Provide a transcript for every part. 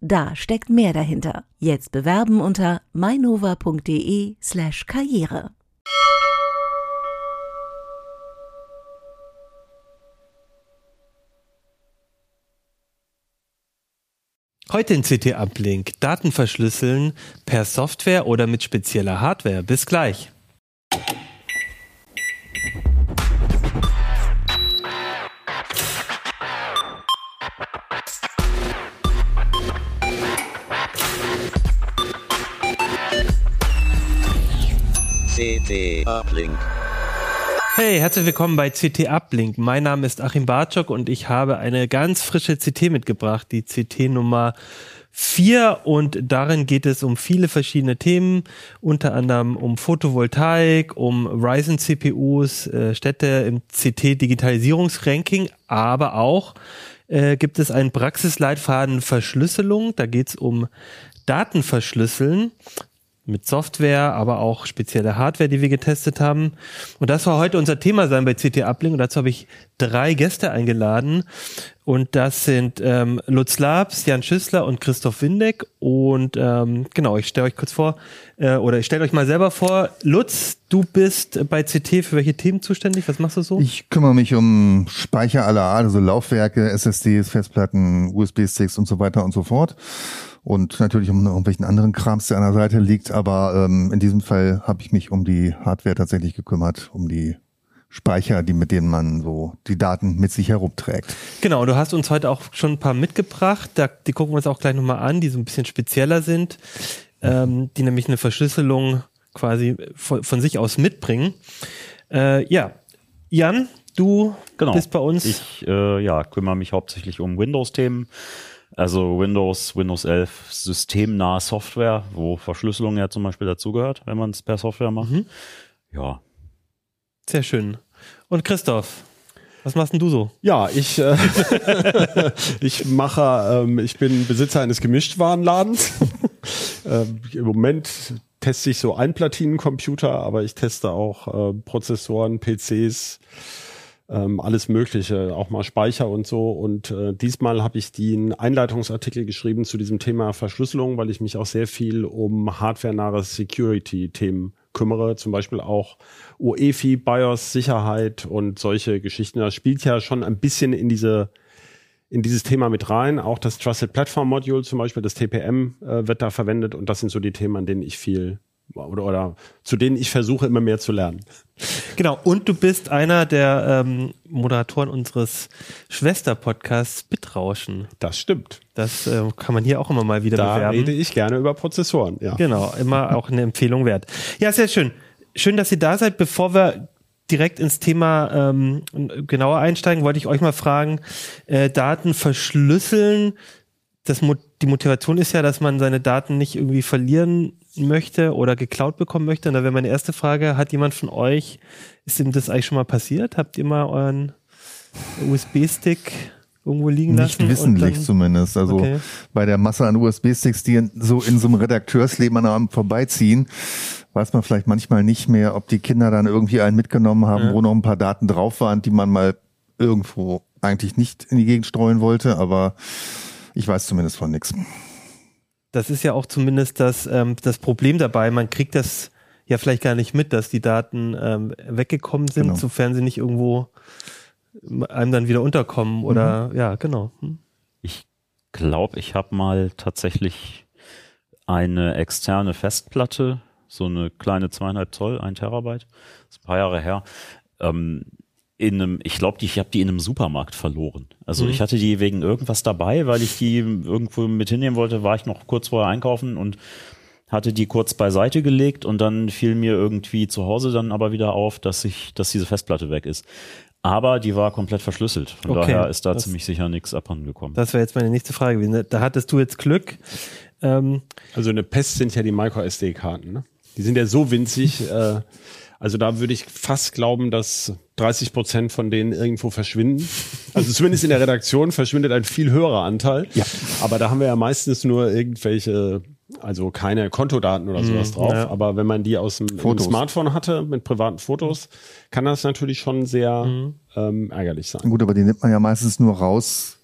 Da steckt mehr dahinter. Jetzt bewerben unter mainova.de slash karriere. Heute in CT Uplink Daten verschlüsseln per Software oder mit spezieller Hardware. Bis gleich. CT Uplink. Hey, herzlich willkommen bei CT Uplink. Mein Name ist Achim Bartschok und ich habe eine ganz frische CT mitgebracht, die CT Nummer 4 und darin geht es um viele verschiedene Themen, unter anderem um Photovoltaik, um Ryzen CPUs, äh, Städte im CT Digitalisierungsranking, aber auch äh, gibt es einen Praxisleitfaden Verschlüsselung, da geht es um Datenverschlüsseln mit Software, aber auch spezielle Hardware, die wir getestet haben. Und das soll heute unser Thema sein bei CT Uplink. Und dazu habe ich drei Gäste eingeladen. Und das sind ähm, Lutz Labs, Jan Schüssler und Christoph Windeck. Und ähm, genau, ich stelle euch kurz vor, äh, oder ich stelle euch mal selber vor. Lutz, du bist bei CT für welche Themen zuständig? Was machst du so? Ich kümmere mich um Speicher aller Art, also Laufwerke, SSDs, Festplatten, USB-Sticks und so weiter und so fort und natürlich um irgendwelchen anderen Krams, der an der Seite liegt. Aber ähm, in diesem Fall habe ich mich um die Hardware tatsächlich gekümmert, um die Speicher, die mit denen man so die Daten mit sich herumträgt. Genau, du hast uns heute auch schon ein paar mitgebracht. Da, die gucken wir uns auch gleich nochmal an, die so ein bisschen spezieller sind, ähm, die nämlich eine Verschlüsselung quasi von, von sich aus mitbringen. Äh, ja, Jan, du genau. bist bei uns. Ich äh, ja, kümmere mich hauptsächlich um Windows-Themen. Also Windows, Windows 11 systemnahe Software, wo Verschlüsselung ja zum Beispiel dazugehört, wenn man es per Software macht. Mhm. Ja. Sehr schön. Und Christoph, was machst denn du so? Ja, ich, äh, ich mache, ähm, ich bin Besitzer eines Gemischtwarenladens. ähm, Im Moment teste ich so Einplatinencomputer, aber ich teste auch äh, Prozessoren, PCs, ähm, alles Mögliche, auch mal Speicher und so. Und äh, diesmal habe ich den Einleitungsartikel geschrieben zu diesem Thema Verschlüsselung, weil ich mich auch sehr viel um hardwarenahe Security-Themen kümmere, zum Beispiel auch UEFI, BIOS, Sicherheit und solche Geschichten. Das spielt ja schon ein bisschen in diese in dieses Thema mit rein. Auch das Trusted Platform Module zum Beispiel, das TPM äh, wird da verwendet und das sind so die Themen, an denen ich viel oder, oder zu denen ich versuche immer mehr zu lernen. Genau, und du bist einer der ähm, Moderatoren unseres Schwester-Podcasts Bitrauschen. Das stimmt. Das äh, kann man hier auch immer mal wieder da bewerben. rede ich gerne über Prozessoren, ja. Genau, immer auch eine Empfehlung wert. Ja, sehr schön. Schön, dass ihr da seid. Bevor wir direkt ins Thema ähm, genauer einsteigen, wollte ich euch mal fragen, äh, Daten verschlüsseln, das, die Motivation ist ja, dass man seine Daten nicht irgendwie verlieren möchte oder geklaut bekommen möchte. Und da wäre meine erste Frage, hat jemand von euch, ist ihm das eigentlich schon mal passiert? Habt ihr mal euren USB-Stick irgendwo liegen lassen? Nicht wissentlich dann, zumindest. Also okay. bei der Masse an USB-Sticks, die so in so einem Redakteursleben an einem vorbeiziehen, weiß man vielleicht manchmal nicht mehr, ob die Kinder dann irgendwie einen mitgenommen haben, ja. wo noch ein paar Daten drauf waren, die man mal irgendwo eigentlich nicht in die Gegend streuen wollte, aber ich weiß zumindest von nichts das ist ja auch zumindest das, ähm, das Problem dabei. Man kriegt das ja vielleicht gar nicht mit, dass die Daten ähm, weggekommen sind, genau. sofern sie nicht irgendwo einem dann wieder unterkommen oder mhm. ja, genau. Hm. Ich glaube, ich habe mal tatsächlich eine externe Festplatte, so eine kleine zweieinhalb Zoll, ein Terabyte, das ist ein paar Jahre her, ähm, in einem, ich glaube, ich habe die in einem Supermarkt verloren. Also mhm. ich hatte die wegen irgendwas dabei, weil ich die irgendwo mit hinnehmen wollte, war ich noch kurz vorher einkaufen und hatte die kurz beiseite gelegt und dann fiel mir irgendwie zu Hause dann aber wieder auf, dass ich, dass diese Festplatte weg ist. Aber die war komplett verschlüsselt. Von okay. daher ist da das, ziemlich sicher nichts abhanden gekommen. Das wäre jetzt meine nächste Frage gewesen. Da hattest du jetzt Glück. Ähm, Also eine Pest sind ja die Micro-SD-Karten. Ne? Die sind ja so winzig. äh, also da würde ich fast glauben, dass 30 Prozent von denen irgendwo verschwinden. Also zumindest in der Redaktion verschwindet ein viel höherer Anteil. Ja. Aber da haben wir ja meistens nur irgendwelche, also keine Kontodaten oder sowas drauf. ja. Aber wenn man die aus dem. Smartphone hatte mit privaten Fotos, kann das natürlich schon sehr ähm, ärgerlich sein. Gut, aber die nimmt man ja meistens nur raus.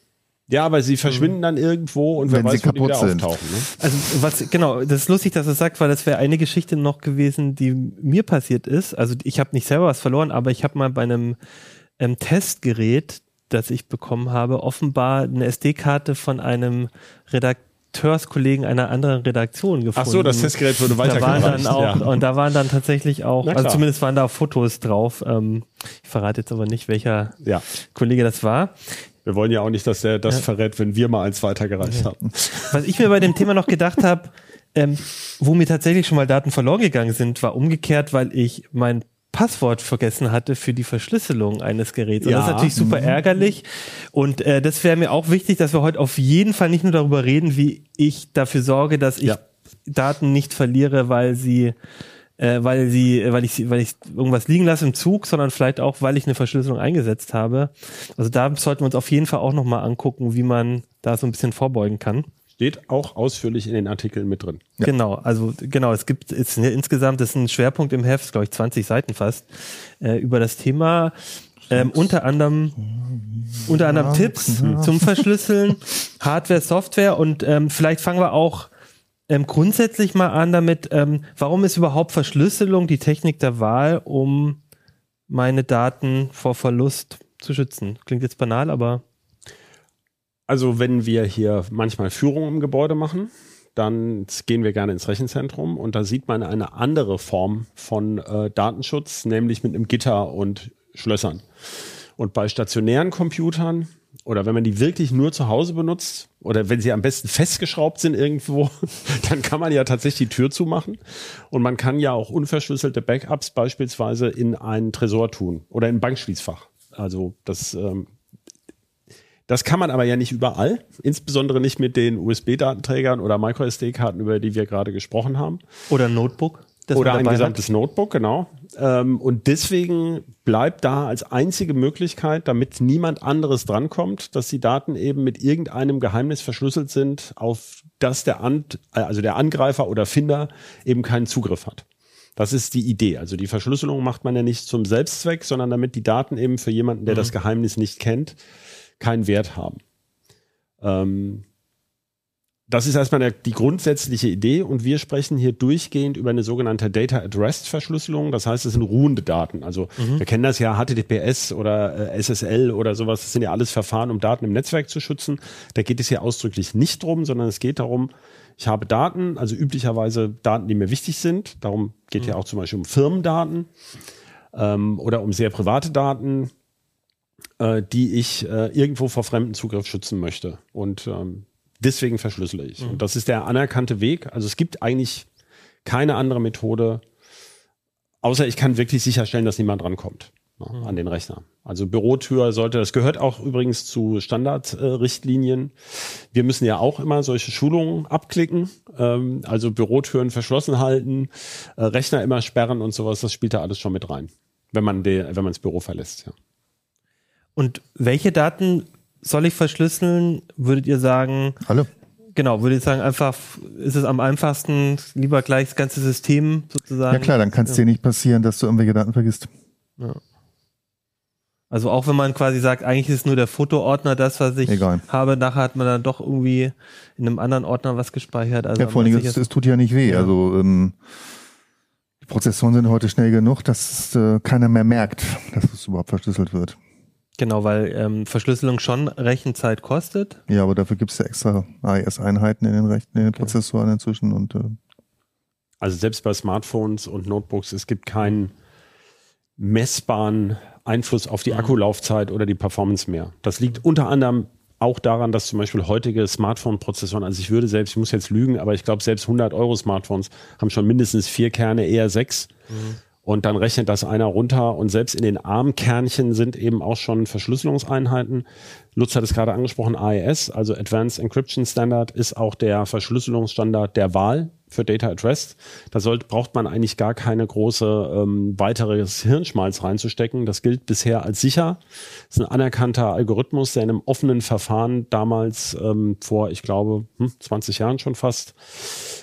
Ja, aber sie verschwinden dann irgendwo und wer Wenn sie weiß, wo die wieder kaputt sind. auftauchen. Ne? Also was genau, das ist lustig, dass er sagt, weil das wäre eine Geschichte noch gewesen, die mir passiert ist. Also ich habe nicht selber was verloren, aber ich habe mal bei einem ähm, Testgerät, das ich bekommen habe, offenbar eine SD-Karte von einem Redakteurskollegen einer anderen Redaktion gefunden. Ach so, das Testgerät wurde da waren weitergereicht. dann auch ja. und da waren dann tatsächlich auch, also zumindest waren da Fotos drauf. Ähm, ich verrate jetzt aber nicht, welcher ja. Kollege das war. Wir wollen ja auch nicht, dass der das verrät, wenn wir mal eins weitergereicht haben. Was ich mir bei dem Thema noch gedacht habe, ähm, wo mir tatsächlich schon mal Daten verloren gegangen sind, war umgekehrt, weil ich mein Passwort vergessen hatte für die Verschlüsselung eines Geräts. Und das ist Ja. natürlich super ärgerlich. Und äh, das wäre mir auch wichtig, dass wir heute auf jeden Fall nicht nur darüber reden, wie ich dafür sorge, dass ich Ja. Daten nicht verliere, weil sie äh, weil sie, weil ich, sie- weil ich irgendwas liegen lasse im Zug, sondern vielleicht auch, weil ich eine Verschlüsselung eingesetzt habe. Also da sollten wir uns auf jeden Fall auch nochmal angucken, wie man da so ein bisschen vorbeugen kann. Steht auch ausführlich in den Artikeln mit drin. Genau, also genau, es gibt es insgesamt das ist ein Schwerpunkt im Heft, glaube ich, 20 Seiten fast, äh, über das Thema. Ähm, unter anderem unter anderem Tipps zum Verschlüsseln, Hardware, Software und ähm, vielleicht fangen wir auch ähm, grundsätzlich mal an damit, ähm, warum ist überhaupt Verschlüsselung die Technik der Wahl, um meine Daten vor Verlust zu schützen? Klingt jetzt banal, aber Also wenn wir hier manchmal Führungen im Gebäude machen, dann gehen wir gerne ins Rechenzentrum und da sieht man eine andere Form von äh, Datenschutz, nämlich mit einem Gitter und Schlössern. Und bei stationären Computern oder wenn man die wirklich nur zu Hause benutzt oder wenn sie am besten festgeschraubt sind irgendwo, dann kann man ja tatsächlich die Tür zumachen und man kann ja auch unverschlüsselte Backups beispielsweise in einen Tresor tun oder in ein Bankschließfach. Also das ähm, das kann man aber ja nicht überall, insbesondere nicht mit den USB-Datenträgern oder MicroSD-Karten, über die wir gerade gesprochen haben. oder Notebook, das oder ein dabei hat. gesamtes Notebook, genau. Ähm, und deswegen bleibt da als einzige Möglichkeit, damit niemand anderes drankommt, dass die Daten eben mit irgendeinem Geheimnis verschlüsselt sind, auf das der, An also der Angreifer oder Finder eben keinen Zugriff hat. Das ist die Idee. Also die Verschlüsselung macht man ja nicht zum Selbstzweck, sondern damit die Daten eben für jemanden, der das Geheimnis nicht kennt, keinen Wert haben. Ähm, das ist erstmal die grundsätzliche Idee und wir sprechen hier durchgehend über eine sogenannte Data at Rest Verschlüsselung. Das heißt, es sind ruhende Daten. Also wir kennen das ja HTTPS oder äh, SSL oder sowas. Das sind ja alles Verfahren, um Daten im Netzwerk zu schützen. Da geht es hier ausdrücklich nicht drum, sondern es geht darum, ich habe Daten, also üblicherweise Daten, die mir wichtig sind. Darum geht ja auch zum Beispiel um Firmendaten ähm, oder um sehr private Daten, äh, die ich äh, irgendwo vor fremden Zugriff schützen möchte. Und ähm, deswegen verschlüssele ich. Und das ist der anerkannte Weg. Also es gibt eigentlich keine andere Methode, außer ich kann wirklich sicherstellen, dass niemand rankommt ne, an den Rechner. Also Bürotür sollte, das gehört auch übrigens zu Standardrichtlinien. Wir müssen ja auch immer solche Schulungen abklicken, ähm, also Bürotüren verschlossen halten, äh, Rechner immer sperren und sowas, das spielt da alles schon mit rein, wenn man, de, wenn man das Büro verlässt. Ja. Und welche Daten soll ich verschlüsseln? Würdet ihr sagen, Alle. genau, würdet ihr sagen, einfach ist es am einfachsten, lieber gleich das ganze System sozusagen? Ja klar, dann kann es dir nicht passieren, dass du irgendwelche Daten vergisst. Also auch wenn man quasi sagt, eigentlich ist nur der Fotoordner das, was ich Egal. habe, nachher hat man dann doch irgendwie in einem anderen Ordner was gespeichert. Also ja, vor allen Dingen, es, es tut ja nicht weh. Ja. Also ähm, die Prozessoren sind heute schnell genug, dass äh, keiner mehr merkt, dass es überhaupt verschlüsselt wird. Genau, weil ähm, Verschlüsselung schon Rechenzeit kostet. Ja, aber dafür gibt es ja extra AES-Einheiten in den Rechten, in den Prozessoren inzwischen und äh, Also selbst bei Smartphones und Notebooks, es gibt keinen messbaren Einfluss auf die Akkulaufzeit oder die Performance mehr. Das liegt unter anderem auch daran, dass zum Beispiel heutige Smartphone-Prozessoren, also ich würde selbst, ich muss jetzt lügen, aber ich glaube selbst 100 Euro Smartphones haben schon mindestens vier Kerne, eher sechs. Und dann rechnet das einer runter und selbst in den ARM-Kernchen sind eben auch schon Verschlüsselungseinheiten. Lutz hat es gerade angesprochen, AES, also Advanced Encryption Standard, ist auch der Verschlüsselungsstandard der Wahl für Data at Rest. Da sollte, braucht man eigentlich gar keine große ähm, weiteres Hirnschmalz reinzustecken. Das gilt bisher als sicher. Das ist ein anerkannter Algorithmus, der in einem offenen Verfahren damals ähm, vor, ich glaube, hm, 20 Jahren schon fast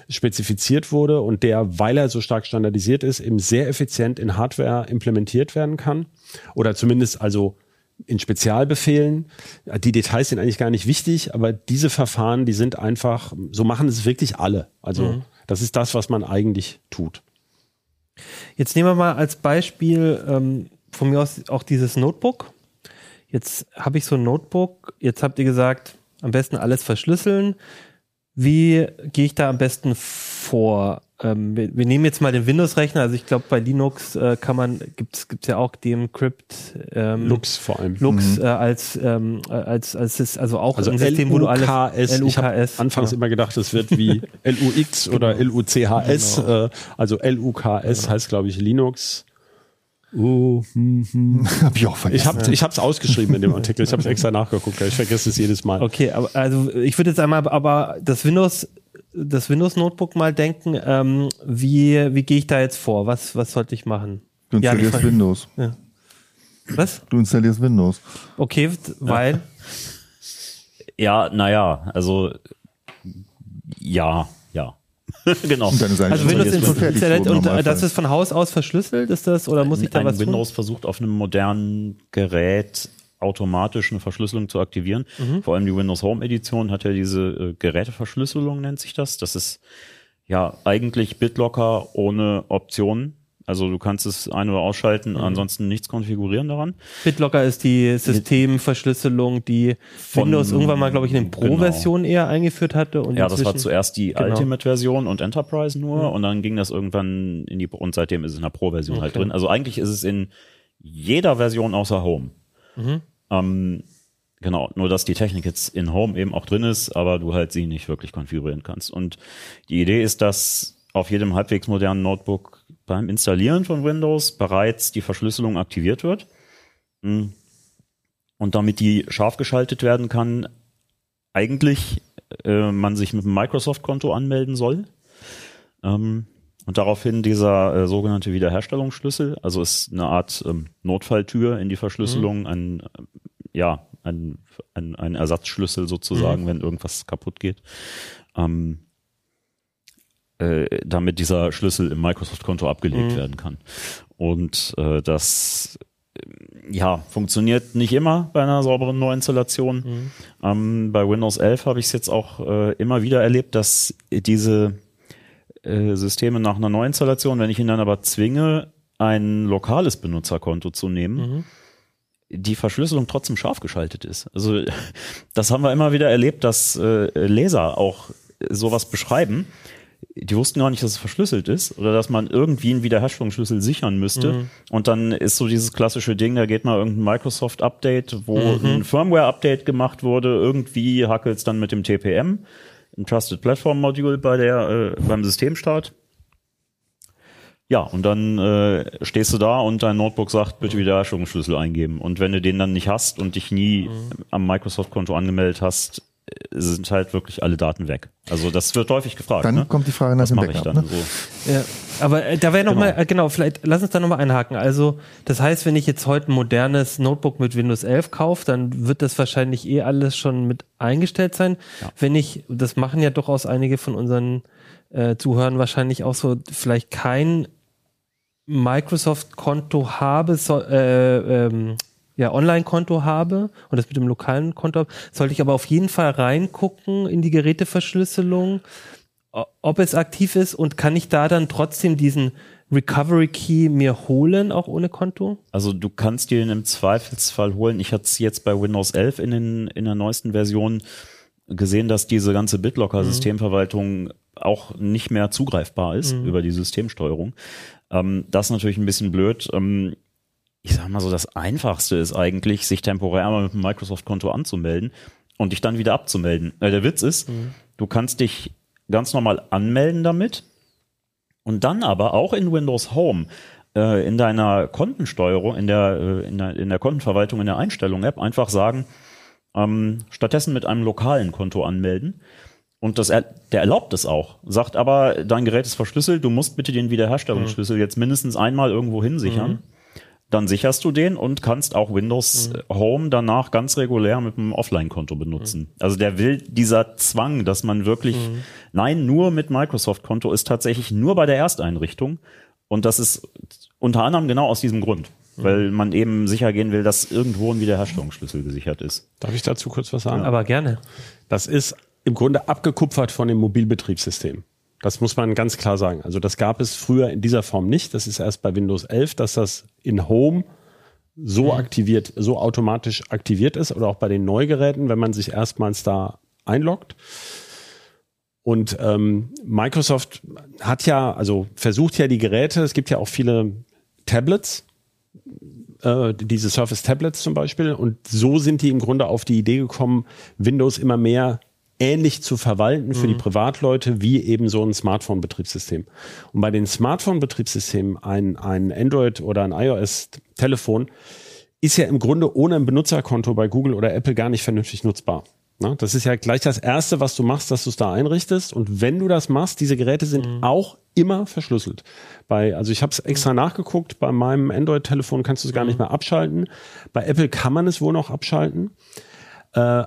spezifiziert wurde und der, weil er so stark standardisiert ist, eben sehr effizient in Hardware implementiert werden kann. Oder zumindest also in Spezialbefehlen. Die Details sind eigentlich gar nicht wichtig, aber diese Verfahren, die sind einfach, so machen es wirklich alle. Also Mhm. das ist das, was man eigentlich tut. Jetzt nehmen wir mal als Beispiel ähm, von mir aus auch dieses Notebook. Jetzt habe ich so ein Notebook. Jetzt habt ihr gesagt, am besten alles verschlüsseln. Wie gehe ich da am besten vor? Ähm, wir, wir nehmen jetzt mal den Windows-Rechner. Also ich glaube, bei Linux äh, kann man, gibt es ja auch dem Encrypt ähm, Lux vor allem. Lux äh, als, ähm, als, als, als, also auch Also ein System, wo du alles LUKS. Ich habe anfangs genau. immer gedacht, es wird wie LUX oder LUCHS. Äh, also LUKS heißt, glaube ich, Linux. Uh, hm, hm. Hab ich auch Ich vergessen. habe ich es ausgeschrieben in dem Artikel. Ich habe es extra nachgeguckt. Ich vergesse es jedes Mal. Okay, aber also ich würde jetzt einmal aber das Windows das Windows Notebook mal denken, ähm, wie, wie gehe ich da jetzt vor? Was, was sollte ich machen? Du Ja, installierst Frage- Windows. Was? Du installierst Windows. Okay, weil Ja, naja, also ja, ja. genau. Und dann ist also Windows Internet und äh, das ist von Haus aus verschlüsselt, ist das oder muss ich da ein was Windows versucht auf einem modernen Gerät automatisch eine Verschlüsselung zu aktivieren. Mhm. Vor allem die Windows Home Edition hat ja diese äh, Geräteverschlüsselung, nennt sich das. Das ist ja eigentlich BitLocker ohne Optionen. Also du kannst es ein- oder ausschalten, Mhm. ansonsten nichts konfigurieren daran. BitLocker ist die Systemverschlüsselung, die Von- Windows irgendwann mal, glaube ich, in den Pro-Version eher eingeführt hatte und Ja, das war zuerst die Genau. Ultimate-Version und Enterprise nur und dann ging das irgendwann in die und seitdem ist es in der Pro-Version halt Okay. drin. Also eigentlich ist es in jeder Version außer Home. Mhm. Ähm, genau, nur dass die Technik jetzt in Home eben auch drin ist, aber du halt sie nicht wirklich konfigurieren kannst. Und die Idee ist, dass auf jedem halbwegs modernen Notebook beim Installieren von Windows bereits die Verschlüsselung aktiviert wird. Mm. Und damit die scharf geschaltet werden kann, eigentlich äh, man sich mit einem Microsoft-Konto anmelden soll. Ähm, und daraufhin dieser äh, sogenannte Wiederherstellungsschlüssel, also ist eine Art ähm, Notfalltür in die Verschlüsselung, ein, äh, ja, ein, ein, ein Ersatzschlüssel sozusagen, wenn irgendwas kaputt geht. Ähm, äh, damit dieser Schlüssel im Microsoft-Konto abgelegt Mhm. werden kann. Und äh, das äh, ja, funktioniert nicht immer bei einer sauberen Neuinstallation. Mhm. Ähm, bei Windows 11 habe ich es jetzt auch äh, immer wieder erlebt, dass diese äh, Systeme nach einer Neuinstallation, wenn ich ihn dann aber zwinge, ein lokales Benutzerkonto zu nehmen, Mhm. die Verschlüsselung trotzdem scharf geschaltet ist. Also das haben wir immer wieder erlebt, dass äh, Leser auch sowas beschreiben. Die wussten gar nicht, dass es verschlüsselt ist oder dass man irgendwie einen Wiederherstellungsschlüssel sichern müsste. Mhm. Und dann ist so dieses klassische Ding, da geht mal irgendein Microsoft-Update, wo Mhm. ein Firmware-Update gemacht wurde. Irgendwie hackelt es dann mit dem TPM, ein Trusted Platform Module bei der, äh, beim Systemstart. Ja, und dann äh, stehst du da und dein Notebook sagt, bitte Wiederherstellungsschlüssel eingeben. Und wenn du den dann nicht hast und dich nie am Microsoft-Konto angemeldet hast, sind halt wirklich alle Daten weg. Also das wird häufig gefragt. Dann ne? kommt die Frage nach Was dem mache ich Backup. dann Ne? so? Ja, aber äh, da wäre noch Genau. mal, äh, genau, vielleicht lass uns da nochmal einhaken. Also, das heißt, wenn ich jetzt heute ein modernes Notebook mit Windows 11 kaufe, dann wird das wahrscheinlich eh alles schon mit eingestellt sein. Ja. Wenn ich, das machen ja durchaus einige von unseren äh, Zuhörern wahrscheinlich auch so, vielleicht kein Microsoft-Konto habe, so, äh, ähm, ja, Online-Konto habe und das mit dem lokalen Konto habe, sollte ich aber auf jeden Fall reingucken in die Geräteverschlüsselung, ob es aktiv ist und kann ich da dann trotzdem diesen Recovery Key mir holen, auch ohne Konto? Also du kannst dir den im Zweifelsfall holen. Ich hatte es jetzt bei Windows 11 in, den, in der neuesten Version gesehen, dass diese ganze BitLocker-Systemverwaltung auch nicht mehr zugreifbar ist über die Systemsteuerung. Ähm, das ist natürlich ein bisschen blöd. Ähm, ich sag mal so, das Einfachste ist eigentlich, sich temporär mal mit einem Microsoft-Konto anzumelden und dich dann wieder abzumelden. Äh, der Witz ist, du kannst dich ganz normal anmelden damit und dann aber auch in Windows Home äh, in deiner Kontensteuerung, in der, äh, in der, in der Kontenverwaltung, in der Einstellung-App einfach sagen, ähm, stattdessen mit einem lokalen Konto anmelden. Und das, er, der erlaubt es auch. Sagt aber, dein Gerät ist verschlüsselt, du musst bitte den Wiederherstellungsschlüssel jetzt mindestens einmal irgendwo hinsichern. Dann sicherst du den und kannst auch Windows Home danach ganz regulär mit einem Offline-Konto benutzen. Also der will dieser Zwang, dass man wirklich, nein, nur mit Microsoft-Konto ist tatsächlich nur bei der Ersteinrichtung. Und das ist unter anderem genau aus diesem Grund. Weil man eben sicher gehen will, dass irgendwo ein Wiederherstellungsschlüssel gesichert ist. Darf ich dazu kurz was sagen? Aber gerne. Das ist im Grunde abgekupfert von dem Mobilbetriebssystem. Das muss man ganz klar sagen. Also das gab es früher in dieser Form nicht. Das ist erst bei Windows 11, dass das in Home so aktiviert, so automatisch aktiviert ist oder auch bei den Neugeräten, wenn man sich erstmals da einloggt. Und ähm, Microsoft hat ja, also versucht ja die Geräte, es gibt ja auch viele Tablets, äh, diese Surface Tablets zum Beispiel, und so sind die im Grunde auf die Idee gekommen, Windows immer mehr ähnlich zu verwalten für die Privatleute wie eben so ein Smartphone-Betriebssystem. Und bei den Smartphone-Betriebssystemen ein, ein Android oder ein iOS-Telefon ist ja im Grunde ohne ein Benutzerkonto bei Google oder Apple gar nicht vernünftig nutzbar. Na, das ist ja gleich das Erste, was du machst, dass du es da einrichtest. Und wenn du das machst, diese Geräte sind auch immer verschlüsselt. Bei, also ich habe es extra nachgeguckt, bei meinem Android-Telefon kannst du es gar nicht mehr abschalten. Bei Apple kann man es wohl noch abschalten. Äh,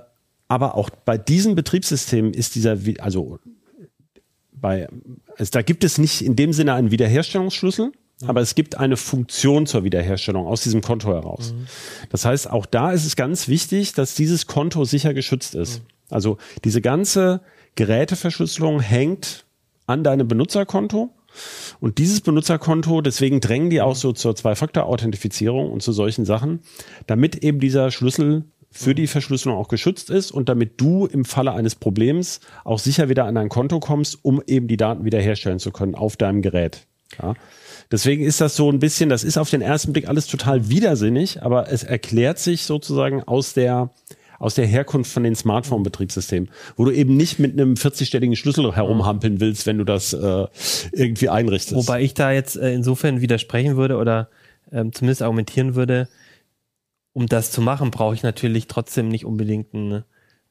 aber auch bei diesen Betriebssystemen ist dieser, also bei, also da gibt es nicht in dem Sinne einen Wiederherstellungsschlüssel, aber es gibt eine Funktion zur Wiederherstellung aus diesem Konto heraus. Das heißt, auch da ist es ganz wichtig, dass dieses Konto sicher geschützt ist. Also diese ganze Geräteverschlüsselung hängt an deinem Benutzerkonto. Und dieses Benutzerkonto, deswegen drängen die auch so zur Zwei-Faktor-Authentifizierung und zu solchen Sachen, damit eben dieser Schlüssel für die Verschlüsselung auch geschützt ist und damit du im Falle eines Problems auch sicher wieder an dein Konto kommst, um eben die Daten wiederherstellen zu können auf deinem Gerät. Ja. Deswegen ist das so ein bisschen, das ist auf den ersten Blick alles total widersinnig, aber es erklärt sich sozusagen aus der, aus der Herkunft von den Smartphone-Betriebssystemen, wo du eben nicht mit einem 40-stelligen Schlüssel herumhampeln willst, wenn du das äh, irgendwie einrichtest. Wobei ich da jetzt äh, insofern widersprechen würde oder ähm, zumindest argumentieren würde, um das zu machen, brauche ich natürlich trotzdem nicht unbedingt ein,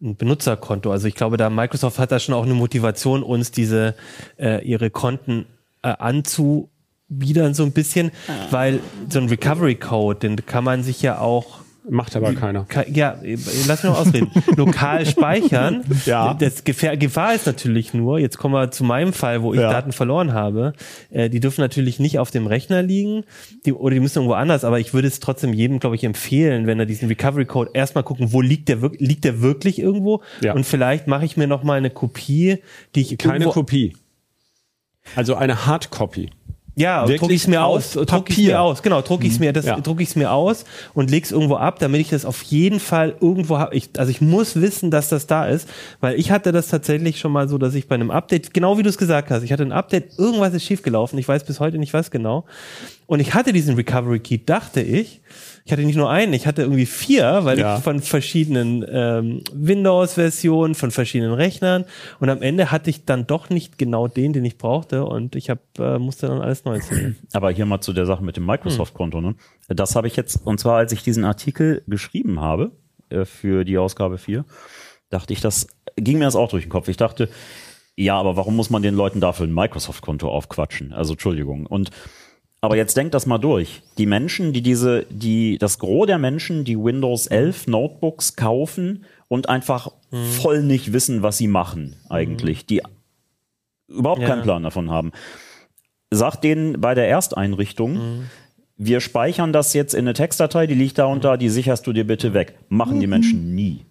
ein Benutzerkonto. Also ich glaube, da Microsoft hat da schon auch eine Motivation, uns diese äh, ihre Konten äh, anzubiedern so ein bisschen, weil so ein Recovery Code, den kann man sich ja auch Macht aber keiner. Ja, lass mich noch ausreden. Lokal speichern. Ja. Das Gefahr, Gefahr ist natürlich nur, jetzt kommen wir zu meinem Fall, wo ich Ja. Daten verloren habe. Äh, die dürfen natürlich nicht auf dem Rechner liegen, die, oder die müssen irgendwo anders, aber ich würde es trotzdem jedem, glaube ich, empfehlen, wenn er diesen Recovery Code erstmal gucken, wo liegt der wirklich, liegt der wirklich irgendwo? Ja. Und vielleicht mache ich mir noch mal eine Kopie, die ich Keine Kopie. Also eine Hardcopy. Ja, drucke ich es mir aus, drucke ich mir aus, genau, drucke ich mir das, Ja. drucke ich es mir aus und leg's irgendwo ab, damit ich das auf jeden Fall irgendwo habe. Ich, also ich muss wissen, dass das da ist, weil ich hatte das tatsächlich schon mal so, dass ich bei einem Update, genau wie du es gesagt hast, ich hatte ein Update, irgendwas ist schiefgelaufen, ich weiß bis heute nicht was genau, und ich hatte diesen Recovery Key, dachte ich. Ich hatte nicht nur einen, ich hatte irgendwie vier, weil Ja. ich von verschiedenen ähm, Windows-Versionen, von verschiedenen Rechnern und am Ende hatte ich dann doch nicht genau den, den ich brauchte und ich hab, äh, musste dann alles neu installieren. Aber hier mal zu der Sache mit dem Microsoft-Konto. Ne? Das habe ich jetzt, und zwar als ich diesen Artikel geschrieben habe äh, für die Ausgabe 4, dachte ich, das ging mir das auch durch den Kopf. Ich dachte, ja, aber warum muss man den Leuten dafür ein Microsoft-Konto aufquatschen? Also Entschuldigung. Und aber jetzt denkt das mal durch. Die Menschen, die diese, die, das Gros der Menschen, die Windows 11 Notebooks kaufen und einfach voll nicht wissen, was sie machen eigentlich, die überhaupt Ja. keinen Plan davon haben. Sagt denen bei der Ersteinrichtung, wir speichern das jetzt in eine Textdatei, die liegt da und da, die sicherst du dir bitte weg. Machen die Menschen nie.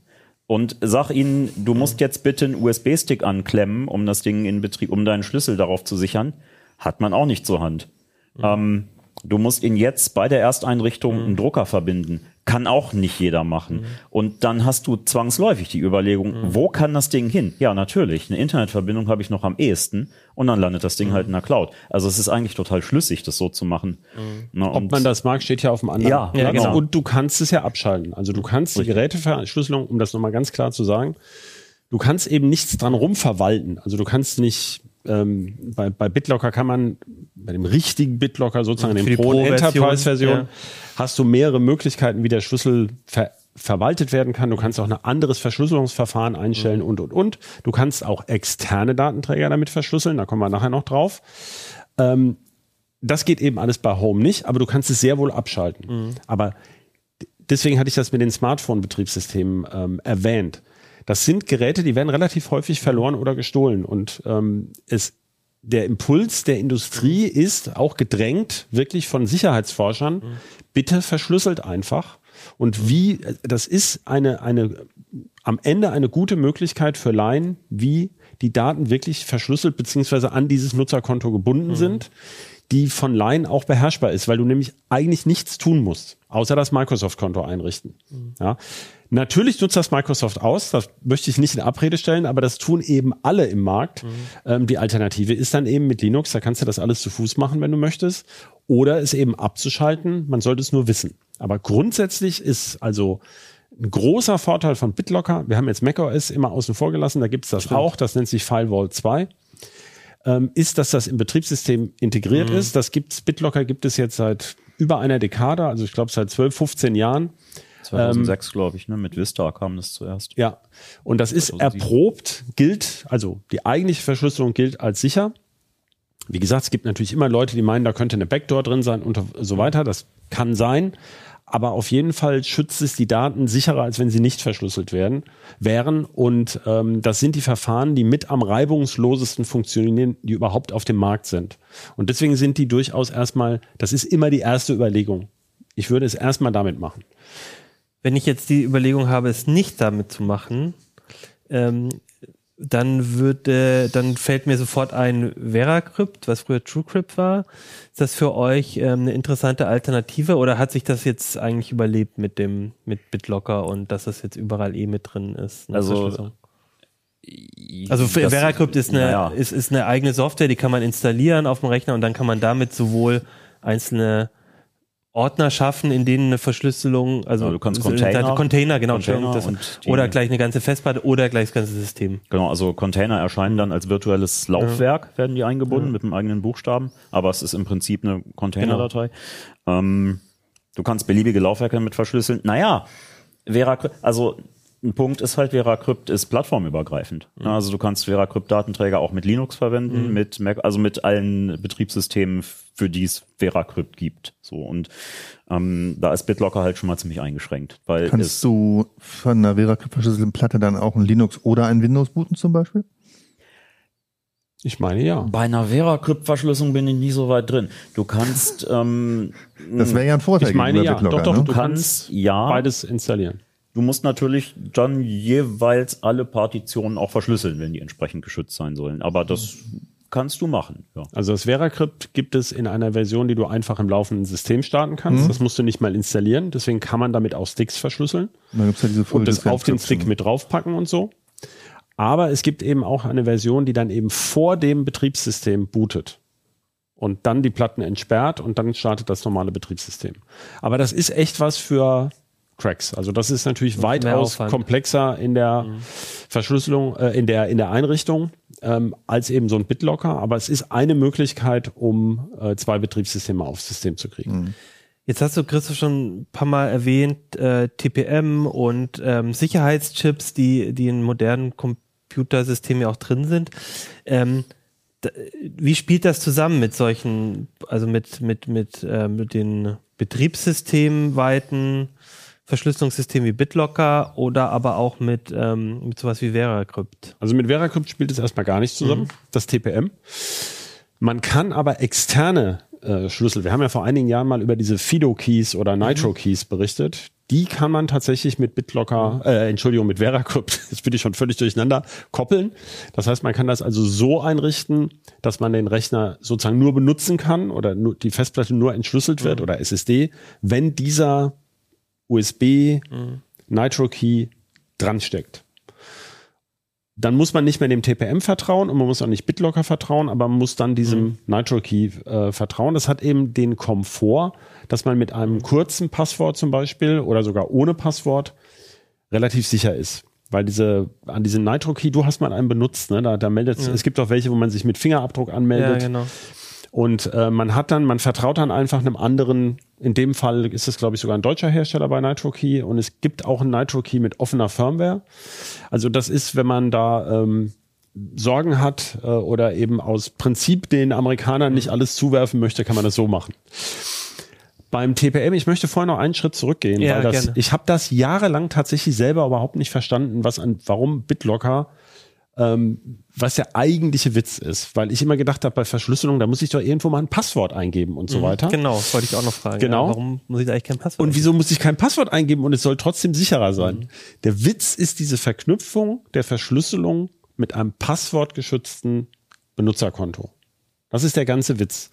Und sag ihnen, du musst jetzt bitte einen USB-Stick anklemmen, um das Ding in Betrieb, um deinen Schlüssel darauf zu sichern. Hat man auch nicht zur Hand. Ähm, du musst ihn jetzt bei der Ersteinrichtung einen Drucker verbinden. Kann auch nicht jeder machen. Und dann hast du zwangsläufig die Überlegung, wo kann das Ding hin? Ja, natürlich. Eine Internetverbindung habe ich noch am ehesten und dann landet das Ding halt in der Cloud. Also es ist eigentlich total schlüssig, das so zu machen. Na, Ob man das mag, steht ja auf dem anderen Ja, Platz. ja, genau. Und du kannst es ja abschalten. Also du kannst die Geräteverschlüsselung, um das nochmal ganz klar zu sagen, du kannst eben nichts dran rumverwalten. Also du kannst nicht, ähm, bei, bei BitLocker kann man bei dem richtigen BitLocker, sozusagen Für dem Pro- Pro-Version, Enterprise-Version, ja. hast du mehrere Möglichkeiten, wie der Schlüssel ver verwaltet werden kann. Du kannst auch ein anderes Verschlüsselungsverfahren einstellen und, und, und. Du kannst auch externe Datenträger damit verschlüsseln, da kommen wir nachher noch drauf. Ähm, das geht eben alles bei Home nicht, aber du kannst es sehr wohl abschalten. Aber d- deswegen hatte ich das mit den Smartphone-Betriebssystemen ähm, erwähnt. Das sind Geräte, die werden relativ häufig verloren oder gestohlen. Und ähm, es, der Impuls der Industrie ist auch gedrängt, wirklich von Sicherheitsforschern, bitte verschlüsselt einfach. Und wie, das ist eine, eine, am Ende eine gute Möglichkeit für Laien, wie die Daten wirklich verschlüsselt beziehungsweise an dieses Nutzerkonto gebunden sind, die von Laien auch beherrschbar ist, weil du nämlich eigentlich nichts tun musst, außer das Microsoft-Konto einrichten. Ja. Natürlich nutzt das Microsoft aus, das möchte ich nicht in Abrede stellen, aber das tun eben alle im Markt. Ähm, die Alternative ist dann eben mit Linux, da kannst du das alles zu Fuß machen, wenn du möchtest, oder es eben abzuschalten, man sollte es nur wissen. Aber grundsätzlich ist also ein großer Vorteil von BitLocker, wir haben jetzt macOS immer außen vor gelassen, da gibt es das auch, das nennt sich Firewall 2 ähm, ist, dass das im Betriebssystem integriert ist. Das gibt's, BitLocker gibt es jetzt seit über einer Dekade, also ich glaube seit 12, 15 Jahren. 2006, glaube ich, ne? mit Vista kam das zuerst. Ja, und das ist 2007. erprobt, gilt, also die eigentliche Verschlüsselung gilt als sicher. Wie gesagt, es gibt natürlich immer Leute, die meinen, da könnte eine Backdoor drin sein und so weiter. Das kann sein. Aber auf jeden Fall schützt es die Daten sicherer, als wenn sie nicht verschlüsselt werden, wären. Und ähm, das sind die Verfahren, die mit am reibungslosesten funktionieren, die überhaupt auf dem Markt sind. Und deswegen sind die durchaus erstmal, das ist immer die erste Überlegung. Ich würde es erstmal damit machen. Wenn ich jetzt die Überlegung habe, es nicht damit zu machen, ähm, dann würde, dann fällt mir sofort ein Veracrypt, was früher TrueCrypt war. Ist das für euch ähm, eine interessante Alternative oder hat sich das jetzt eigentlich überlebt mit dem, mit BitLocker und dass das jetzt überall eh mit drin ist? Also, Verschlüsselung? Also Veracrypt ist eine, naja. ist, ist eine eigene Software, die kann man installieren auf dem Rechner und dann kann man damit sowohl einzelne Ordner schaffen, in denen eine Verschlüsselung, also Ja, du kannst Container- Container, genau, Container das, oder gleich eine ganze Festplatte oder gleich das ganze System. Genau, also Container erscheinen dann als virtuelles Laufwerk, werden die eingebunden mit einem eigenen Buchstaben, aber es ist im Prinzip eine Containerdatei. Ähm, du kannst beliebige Laufwerke damit verschlüsseln. Naja, Veracrypt, also ein Punkt ist halt, Veracrypt ist plattformübergreifend. Ja, Also du kannst Veracrypt-Datenträger auch mit Linux verwenden, mit Mac, also mit allen Betriebssystemen, für die es Veracrypt gibt. So und ähm, da ist BitLocker halt schon mal ziemlich eingeschränkt, weil Kannst du von einer Veracrypt verschlüsselten Platte dann auch ein Linux oder ein Windows booten zum Beispiel? Ich meine ja. Bei einer Veracrypt-Verschlüsselung bin ich nie so weit drin. Du kannst, ähm, Das wäre ja ein Vorteil Ich meine ja. BitLocker, Doch, doch, ne? du kannst, kannst ja, beides installieren. Du musst natürlich dann jeweils alle Partitionen auch verschlüsseln, wenn die entsprechend geschützt sein sollen. Aber das kannst du machen. Ja. Also das Veracrypt gibt es in einer Version, die du einfach im laufenden System starten kannst. Das musst du nicht mal installieren. Deswegen kann man damit auch Sticks verschlüsseln Da gibt's ja diese und das auf den Stick mit draufpacken und so. Aber es gibt eben auch eine Version, die dann eben vor dem Betriebssystem bootet und dann die Platten entsperrt und dann startet das normale Betriebssystem. Aber das ist echt was für Cracks. Also das ist natürlich weitaus komplexer in der Verschlüsselung, äh, in der in der Einrichtung ähm, als eben so ein BitLocker. Aber es ist eine Möglichkeit, um äh, zwei Betriebssysteme aufs System zu kriegen. Jetzt hast du, Christoph, schon ein paar Mal erwähnt, äh, TPM und ähm, Sicherheitschips, die, die in modernen Computersystemen ja auch drin sind. Ähm, wie spielt das zusammen mit solchen, also mit, mit, mit, äh, mit den betriebssystemweiten Verschlüsselungssystemen wie BitLocker oder aber auch mit, ähm, mit sowas wie Veracrypt? Also mit Veracrypt spielt es erstmal gar nicht zusammen, das TPM. Man kann aber externe äh, Schlüssel, wir haben ja vor einigen Jahren mal über diese Fido-Keys oder Nitro-Keys berichtet, die kann man tatsächlich mit BitLocker, äh, Entschuldigung, mit Veracrypt, jetzt bin ich schon völlig durcheinander, koppeln. Das heißt, man kann das also so einrichten, dass man den Rechner sozusagen nur benutzen kann oder nur, die Festplatte nur entschlüsselt wird oder SSD, wenn dieser USB Nitro Key dran steckt. Dann muss man nicht mehr dem TPM vertrauen und man muss auch nicht BitLocker vertrauen, aber man muss dann diesem Nitro Key äh, vertrauen. Das hat eben den Komfort, dass man mit einem kurzen Passwort zum Beispiel oder sogar ohne Passwort relativ sicher ist. Weil diese, an diesen Nitro Key, du hast mal einen benutzt, ne? Da, da meldet es gibt auch welche, wo man sich mit Fingerabdruck Ja, anmeldet. genau. Und äh, man hat dann, man vertraut dann einfach einem anderen, in dem Fall ist es, glaube ich, sogar ein deutscher Hersteller bei NitroKey und es gibt auch ein NitroKey mit offener Firmware. Also das ist, wenn man da ähm, Sorgen hat äh, oder eben aus Prinzip den Amerikanern nicht alles zuwerfen möchte, kann man das so machen. Beim TPM, ich möchte vorher noch einen Schritt zurückgehen, Ja, weil das, gerne. ich habe das jahrelang tatsächlich selber überhaupt nicht verstanden, was an, warum BitLocker ähm, was der eigentliche Witz ist, weil ich immer gedacht habe, bei Verschlüsselung, da muss ich doch irgendwo mal ein Passwort eingeben und so weiter. Genau, wollte ich auch noch fragen. Genau. Ja, warum muss ich da eigentlich kein Passwort? Und wieso muss ich kein Passwort eingeben und es soll trotzdem sicherer sein? Mhm. Der Witz ist diese Verknüpfung der Verschlüsselung mit einem passwortgeschützten Benutzerkonto. Das ist der ganze Witz.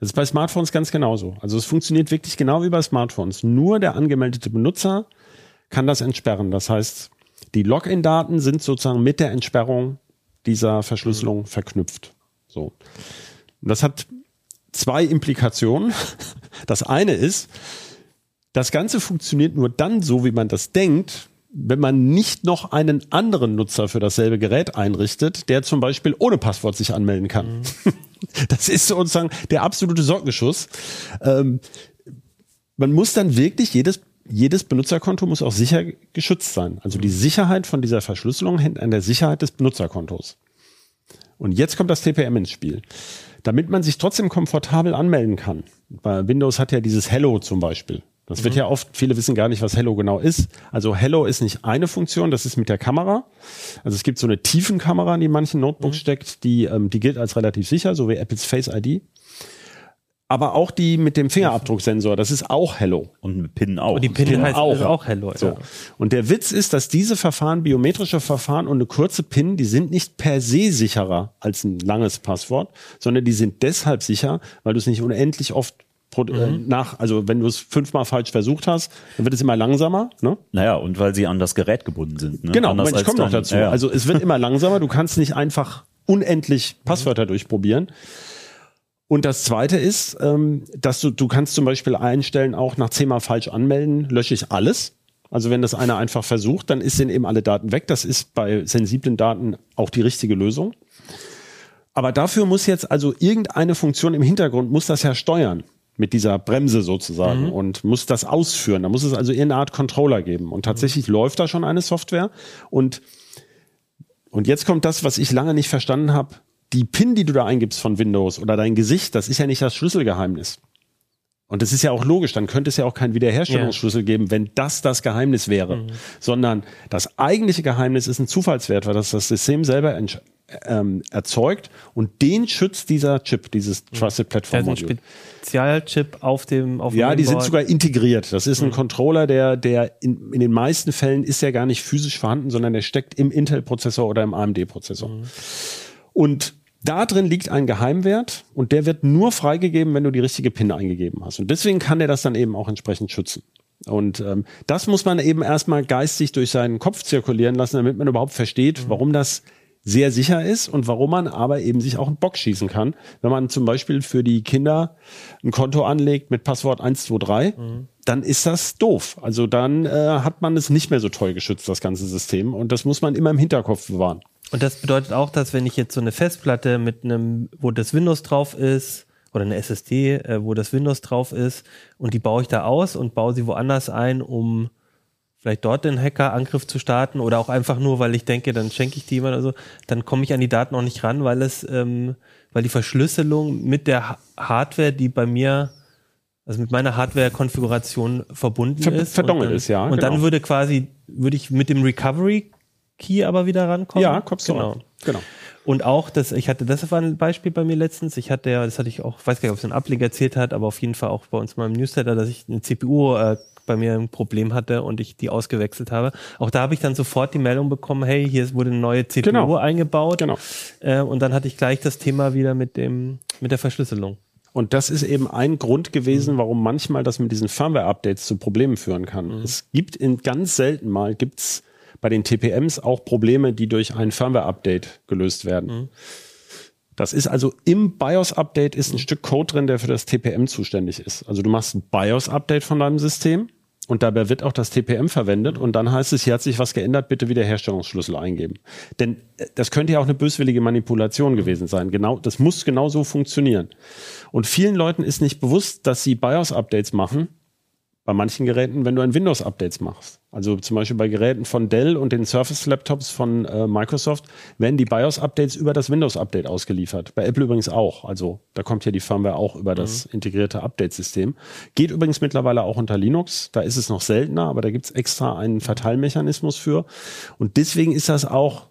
Das ist bei Smartphones ganz genauso. Also es funktioniert wirklich genau wie bei Smartphones. Nur der angemeldete Benutzer kann das entsperren. Das heißt, die Login-Daten sind sozusagen mit der Entsperrung dieser Verschlüsselung verknüpft. So. Und das hat zwei Implikationen. Das eine ist, das Ganze funktioniert nur dann so, wie man das denkt, wenn man nicht noch einen anderen Nutzer für dasselbe Gerät einrichtet, der zum Beispiel ohne Passwort sich anmelden kann. Das ist sozusagen der absolute Sockenschuss. Ähm, man muss dann wirklich jedes jedes Benutzerkonto muss auch sicher geschützt sein. Also die Sicherheit von dieser Verschlüsselung hängt an der Sicherheit des Benutzerkontos. Und jetzt kommt das TPM ins Spiel. Damit man sich trotzdem komfortabel anmelden kann. Bei Windows hat ja dieses Hello zum Beispiel. Das wird ja oft, viele wissen gar nicht, was Hello genau ist. Also Hello ist nicht eine Funktion, das ist mit der Kamera. Also es gibt so eine Tiefenkamera, die in manchen Notebooks steckt, die, ähm, die gilt als relativ sicher, so wie Apples Face ID. Aber auch die mit dem Fingerabdrucksensor, das ist auch Hello. Und mit PIN auch. Und die PIN PIN heißt auch. auch, ist auch Hello. So. Ja. Und der Witz ist, dass diese Verfahren, biometrische Verfahren und eine kurze PIN, die sind nicht per se sicherer als ein langes Passwort, sondern die sind deshalb sicher, weil du es nicht unendlich oft äh, Mhm. nach, also wenn du es fünfmal falsch versucht hast, dann wird es immer langsamer. Ne? Naja, und weil sie an das Gerät gebunden sind. Ne? Genau, Anders ich komme noch dazu. Ja. Also es wird immer langsamer, du kannst nicht einfach unendlich Passwörter durchprobieren. Und das zweite ist, ähm, dass du, du kannst zum Beispiel einstellen, auch nach zehnmal falsch anmelden, lösche ich alles. Also wenn das einer einfach versucht, dann ist sind eben alle Daten weg. Das ist bei sensiblen Daten auch die richtige Lösung. Aber dafür muss jetzt also irgendeine Funktion im Hintergrund muss das ja steuern mit dieser Bremse sozusagen und muss das ausführen. Da muss es also irgendeine Art Controller geben. Und tatsächlich läuft da schon eine Software. Und, und jetzt kommt das, was ich lange nicht verstanden habe. Die PIN, die du da eingibst von Windows oder dein Gesicht, das ist ja nicht das Schlüsselgeheimnis. Und das ist ja auch logisch, dann könnte es ja auch keinen Wiederherstellungsschlüssel geben, wenn das das Geheimnis wäre. Sondern das eigentliche Geheimnis ist ein Zufallswert, weil das das System selber ähm, erzeugt und den schützt dieser Chip, dieses Trusted Platform Module. Spezialchip auf dem auf dem Ja, die sind sogar integriert. Das Mhm. ist ein Controller, der, der in, in den meisten Fällen ist ja gar nicht physisch vorhanden, sondern der steckt im Intel-Prozessor oder im AMD-Prozessor. Mhm. Und da drin liegt ein Geheimwert und der wird nur freigegeben, wenn du die richtige PIN eingegeben hast. Und deswegen kann der das dann eben auch entsprechend schützen. Und ähm, das muss man eben erstmal geistig durch seinen Kopf zirkulieren lassen, damit man überhaupt versteht, warum das sehr sicher ist und warum man aber eben sich auch einen Bock schießen kann. Wenn man zum Beispiel für die Kinder ein Konto anlegt mit Passwort 123, dann ist das doof. Also dann äh, hat man es nicht mehr so toll geschützt, das ganze System. Und das muss man immer im Hinterkopf bewahren. Und das bedeutet auch, dass wenn ich jetzt so eine Festplatte mit einem, wo das Windows drauf ist, oder eine SSD, äh, wo das Windows drauf ist, und die baue ich da aus und baue sie woanders ein, um vielleicht dort den Hackerangriff zu starten oder auch einfach nur, weil ich denke, dann schenke ich die jemand oder so, dann komme ich an die Daten auch nicht ran, weil es, ähm, weil die Verschlüsselung mit der Ha- Hardware, die bei mir, also mit meiner Hardware-Konfiguration verbunden Ver- ist. verdongelt ist, ja, Und genau. dann würde quasi, würde ich mit dem Recovery Key aber wieder rankommen. Ja, kommst du genau. Genau. Und auch, das, ich hatte, das war ein Beispiel bei mir letztens. Ich hatte ja, das hatte ich auch, weiß gar nicht, ob es ein Ableger erzählt hat, aber auf jeden Fall auch bei uns mal im Newsletter, dass ich eine CPU äh, bei mir ein Problem hatte und ich die ausgewechselt habe. Auch da habe ich dann sofort die Meldung bekommen, hey, hier wurde eine neue CPU Genau. eingebaut. Genau. Äh, und dann hatte ich gleich das Thema wieder mit dem, mit der Verschlüsselung. Und das ist eben ein Grund gewesen, warum manchmal das mit diesen Firmware-Updates zu Problemen führen kann. Es gibt in ganz selten mal gibt's bei den TPMs auch Probleme, die durch ein Firmware-Update gelöst werden. Das ist also im BIOS-Update ist ein Stück Code drin, der für das TPM zuständig ist. Also du machst ein BIOS-Update von deinem System und dabei wird auch das TPM verwendet und dann heißt es, hier hat sich was geändert, bitte Wiederherstellungsschlüssel eingeben. Denn äh, das könnte ja auch eine böswillige Manipulation gewesen sein. Genau, das muss genau so funktionieren. Und vielen Leuten ist nicht bewusst, dass sie BIOS-Updates machen, bei manchen Geräten, wenn du ein Windows-Updates machst. Also zum Beispiel bei Geräten von Dell und den Surface-Laptops von äh, Microsoft werden die BIOS-Updates über das Windows-Update ausgeliefert. Bei Apple übrigens auch. Also da kommt ja die Firmware auch über das integrierte Update-System. Geht übrigens mittlerweile auch unter Linux. Da ist es noch seltener, aber da gibt's extra einen Verteilmechanismus für. Und deswegen ist das auch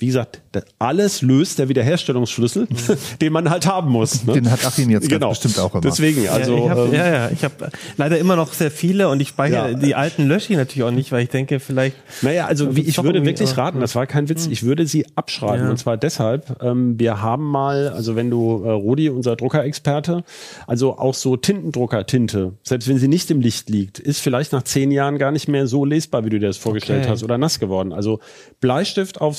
wie gesagt, das alles löst der Wiederherstellungsschlüssel, den man halt haben muss. Ne? Den hat Achim jetzt ganz bestimmt auch immer. Deswegen, also ja, ich hab, ähm, ja, ja, ich habe leider immer noch sehr viele und ich speichere Ja. die alten lösche ich natürlich auch nicht, weil ich denke, vielleicht Naja, also wie, ich würde wirklich raten, das war kein Witz, ich würde sie abschreiben. Ja. Und zwar deshalb, ähm, wir haben mal, also wenn du, äh, Rudi, unser Druckerexperte, also auch so Tintendrucker-Tinte, selbst wenn sie nicht im Licht liegt, ist vielleicht nach zehn Jahren gar nicht mehr so lesbar, wie du dir das vorgestellt Okay. hast, oder nass geworden. Also Bleistift auf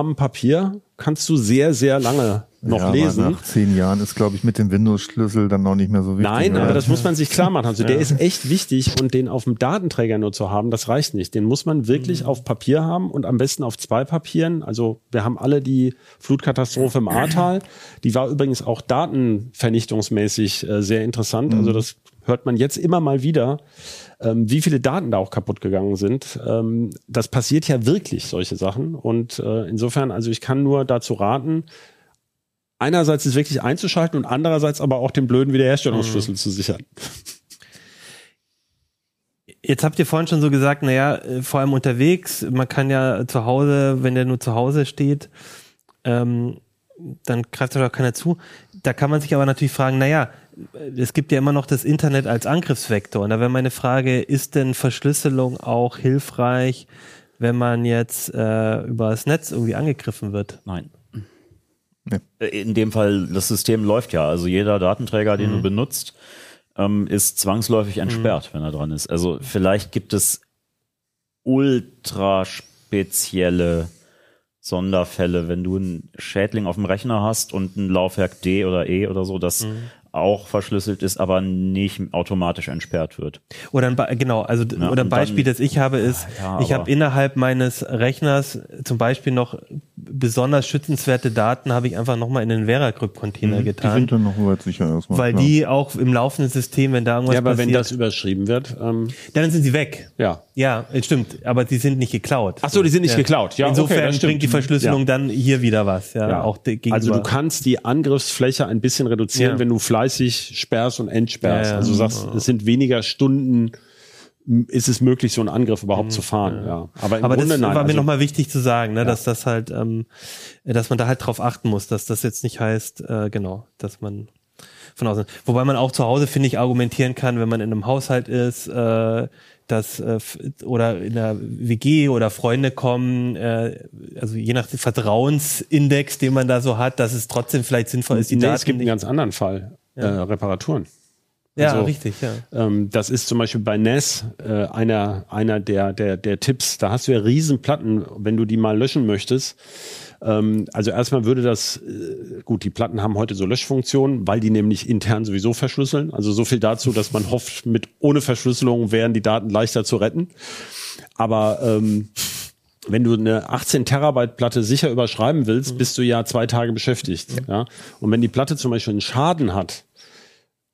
säurearmem Papier kannst du sehr, sehr lange noch ja, lesen. Nach zehn Jahren ist, glaube ich, mit dem Windows-Schlüssel dann noch nicht mehr so wichtig. Nein, oder? aber das muss man sich klar machen. Also der ist echt wichtig und den auf dem Datenträger nur zu haben, das reicht nicht. Den muss man wirklich auf Papier haben und am besten auf zwei Papieren. Also wir haben alle die Flutkatastrophe im Ahrtal. Die war übrigens auch datenvernichtungsmäßig äh, sehr interessant. Also das hört man jetzt immer mal wieder, ähm, wie viele Daten da auch kaputt gegangen sind. Ähm, das passiert ja wirklich, solche Sachen. Und äh, insofern, also ich kann nur dazu raten, einerseits es wirklich einzuschalten und andererseits aber auch den blöden Wiederherstellungsschlüssel zu sichern. Jetzt habt ihr vorhin schon so gesagt, naja, äh, vor allem unterwegs, man kann ja zu Hause, wenn der nur zu Hause steht, ähm, dann greift da doch keiner zu. Da kann man sich aber natürlich fragen, naja, es gibt ja immer noch das Internet als Angriffsvektor. Und da wäre meine Frage, ist denn Verschlüsselung auch hilfreich, wenn man jetzt äh, über das Netz irgendwie angegriffen wird? Nein. Nee. Äh, In dem Fall, das System läuft ja. Also jeder Datenträger, den du benutzt, ähm, ist zwangsläufig entsperrt, wenn er dran ist. Also vielleicht gibt es ultra spezielle Sonderfälle, wenn du einen Schädling auf dem Rechner hast und ein Laufwerk D oder E oder so, das auch verschlüsselt ist, aber nicht automatisch entsperrt wird. Oder ein, genau, also Ja, oder ein Beispiel, dann- das ich habe, ist, Ja, ich habe innerhalb meines Rechners zum Beispiel noch besonders schützenswerte Daten, habe ich einfach nochmal in den Veracrypt-Container Mhm. Die getan, sind dann noch weit sicher erstmal. weil ja. die auch im laufenden System, wenn da irgendwas Ja, aber wenn passiert, das überschrieben wird, ähm, dann sind sie weg. ja. Ja, es stimmt, aber die sind nicht geklaut. Ach so, die sind nicht geklaut. Ja, Insofern okay, bringt die Verschlüsselung Ja. dann hier wieder was. Ja, Ja. auch gegenüber. Also du kannst die Angriffsfläche ein bisschen reduzieren, Ja. wenn du fleißig sperrst und entsperrst. Ja, ja. Also du sagst, es sind weniger Stunden, ist es möglich, so einen Angriff überhaupt zu fahren. Ja. Aber im Aber Grunde das nein. war mir also, nochmal wichtig zu sagen, ne, dass das halt, ähm, dass man da halt drauf achten muss, dass das jetzt nicht heißt, äh, genau, dass man von außen. Wobei man auch zu Hause, finde ich, argumentieren kann, wenn man in einem Haushalt ist, äh, dass äh, oder in der WG oder Freunde kommen, äh, also je nach Vertrauensindex, den man da so hat, dass es trotzdem vielleicht sinnvoll ist, die nee, Daten es gibt einen ganz anderen Fall. Äh, Reparaturen. Ja, also- richtig, ja. Ähm, das ist zum Beispiel bei NAS äh, einer, einer der, der, der Tipps. Da hast du ja Riesenplatten, wenn du die mal löschen möchtest. Ähm, also erstmal würde das, äh, gut, die Platten haben heute so Löschfunktionen, weil die nämlich intern sowieso verschlüsseln. Also so viel dazu, dass man hofft, mit ohne Verschlüsselung wären die Daten leichter zu retten. Aber ähm, wenn du eine 18 Terabyte Platte sicher überschreiben willst, bist du ja zwei Tage beschäftigt. Ja. Und wenn die Platte zum Beispiel einen Schaden hat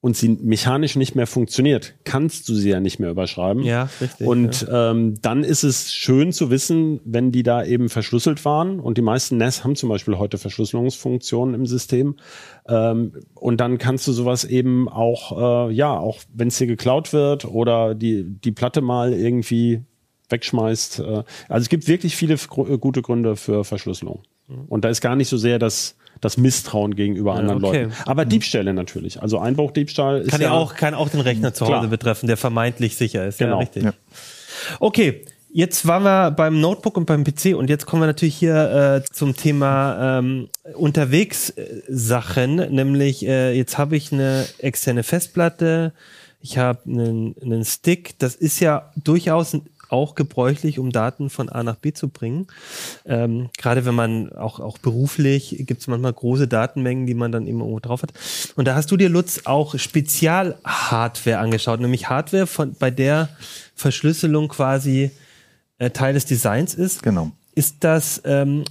und sie mechanisch nicht mehr funktioniert, kannst du sie ja nicht mehr überschreiben. Ja, richtig, Und ähm, dann ist es schön zu wissen, wenn die da eben verschlüsselt waren. Und die meisten NAS haben zum Beispiel heute Verschlüsselungsfunktionen im System. Ähm, und dann kannst du sowas eben auch, äh, ja, auch wenn es dir geklaut wird oder die, die Platte mal irgendwie wegschmeißt. Äh, also es gibt wirklich viele äh, gute Gründe für Verschlüsselung. Und da ist gar nicht so sehr das, das Misstrauen gegenüber anderen okay. Leuten. Aber Diebstähle natürlich. Also Einbruchdiebstahl ist Kann ja auch, kann auch den Rechner zu Klar. Hause betreffen, der vermeintlich sicher ist. Genau. Ja, richtig. Ja. Okay. Jetzt waren wir beim Notebook und beim PC und jetzt kommen wir natürlich hier äh, zum Thema ähm, unterwegs äh, Sachen, nämlich äh, jetzt habe ich eine externe Festplatte, ich habe einen, einen Stick, das ist ja durchaus auch gebräuchlich, um Daten von A nach B zu bringen. Ähm, Gerade wenn man auch, auch beruflich gibt es manchmal große Datenmengen, die man dann eben irgendwo drauf hat. Und da hast du dir, Lutz, auch Spezialhardware angeschaut, nämlich Hardware, von, bei der Verschlüsselung quasi äh, Teil des Designs ist. Genau. Ist das, ähm,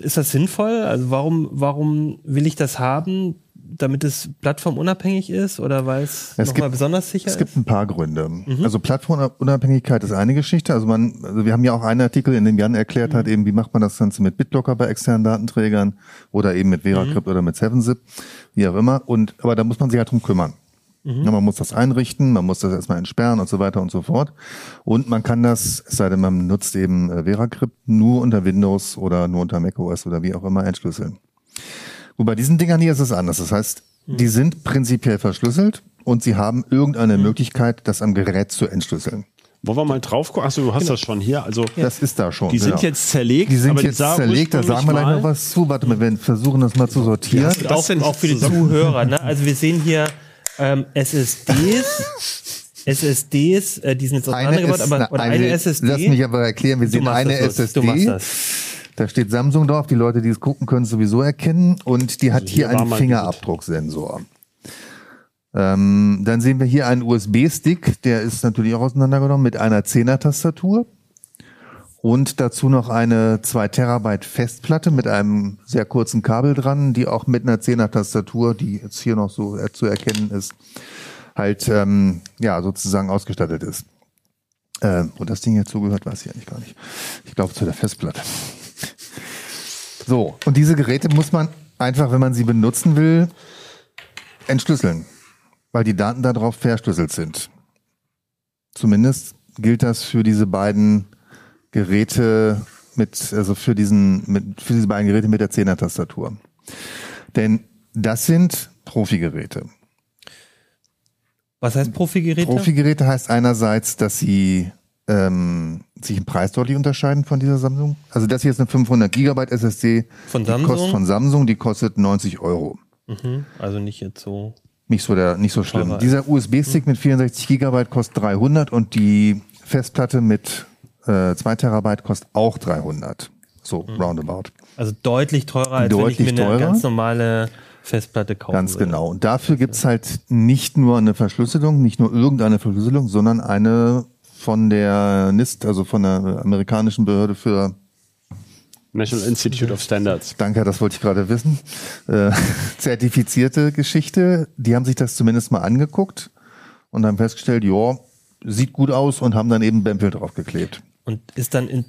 ist das sinnvoll? Also warum, warum will ich das haben? Damit es plattformunabhängig ist oder weil es, Es nochmal gibt- besonders sicher Es gibt ist? ein paar Gründe. Also Plattformunabhängigkeit ist eine Geschichte. Also man, also wir haben ja auch einen Artikel, in dem Jan erklärt hat, eben wie macht man das Ganze mit BitLocker bei externen Datenträgern oder eben mit VeraCrypt oder mit 7zip, wie auch immer. Und aber da muss man sich halt drum kümmern. Ja, man muss das einrichten, man muss das erstmal entsperren und so weiter und so fort. Und man kann das, es sei denn, man nutzt eben äh, VeraCrypt, nur unter Windows oder nur unter macOS oder wie auch immer entschlüsseln. Und bei diesen Dingern hier ist es anders. Das heißt, die sind prinzipiell verschlüsselt und sie haben irgendeine Möglichkeit, das am Gerät zu entschlüsseln. Wollen wir mal drauf gucken? Achso, du hast das schon hier. Also Das ist da schon. die sind genau. jetzt zerlegt. die sind aber jetzt zerlegt, da sagen wir gleich noch was zu. Warte mal, wir versuchen das mal zu sortieren. du das auch, auch für die Zuhörer. Ne? Also wir sehen hier ähm, SSDs, SSDs, äh, die sind jetzt auseinandergebaut, aber oder eine SSD. Lass mich aber erklären, wir sehen eine das, Lutz, du SSD. machst das. Da steht Samsung drauf, die Leute, die es gucken, können es sowieso erkennen. Und die hat Also hier hier einen Fingerabdrucksensor. Ähm, dann sehen wir hier einen USB-Stick, der ist natürlich auch auseinandergenommen mit einer 10er-Tastatur. Und dazu noch eine 2 Terabyte Festplatte mit einem sehr kurzen Kabel dran, die auch mit einer 10er Tastatur, die jetzt hier noch so zu erkennen ist, halt ähm, ja sozusagen ausgestattet ist. Äh, wo das Ding jetzt zugehört, weiß ich eigentlich gar nicht. Ich glaube zu der Festplatte. So, und diese Geräte muss man einfach, wenn man sie benutzen will, entschlüsseln, weil die Daten darauf verschlüsselt sind. Zumindest gilt das für diese beiden Geräte mit, also für diesen, mit, für diese beiden Geräte mit der 10er Tastatur. Denn das sind Profigeräte. Was heißt Profigeräte? Profigeräte heißt einerseits, dass sie ähm, sich im Preis deutlich unterscheiden von dieser Samsung. Also das hier ist eine 500 Gigabyte SSD. Von Die Samsung? kostet von Samsung, die kostet 90 Euro. Mhm. Also nicht jetzt so. Nicht so, der, nicht so schlimm. Aber- Dieser USB-Stick mit 64 Gigabyte kostet 300 und die Festplatte mit äh, 2 Terabyte kostet auch 300. So, Mhm. roundabout. Also deutlich teurer, als Deutlich wenn ich mir eine teurer. ganz normale Festplatte kaufen Ganz würde. genau. Und dafür gibt's halt nicht nur eine Verschlüsselung, nicht nur irgendeine Verschlüsselung, sondern eine von der NIST, also von der amerikanischen Behörde für, National Institute of Standards. danke, das wollte ich gerade wissen, äh, zertifizierte Geschichte. Die haben sich das zumindest mal angeguckt und haben festgestellt, ja, sieht gut aus und haben dann eben Bempel draufgeklebt. Und ist dann in,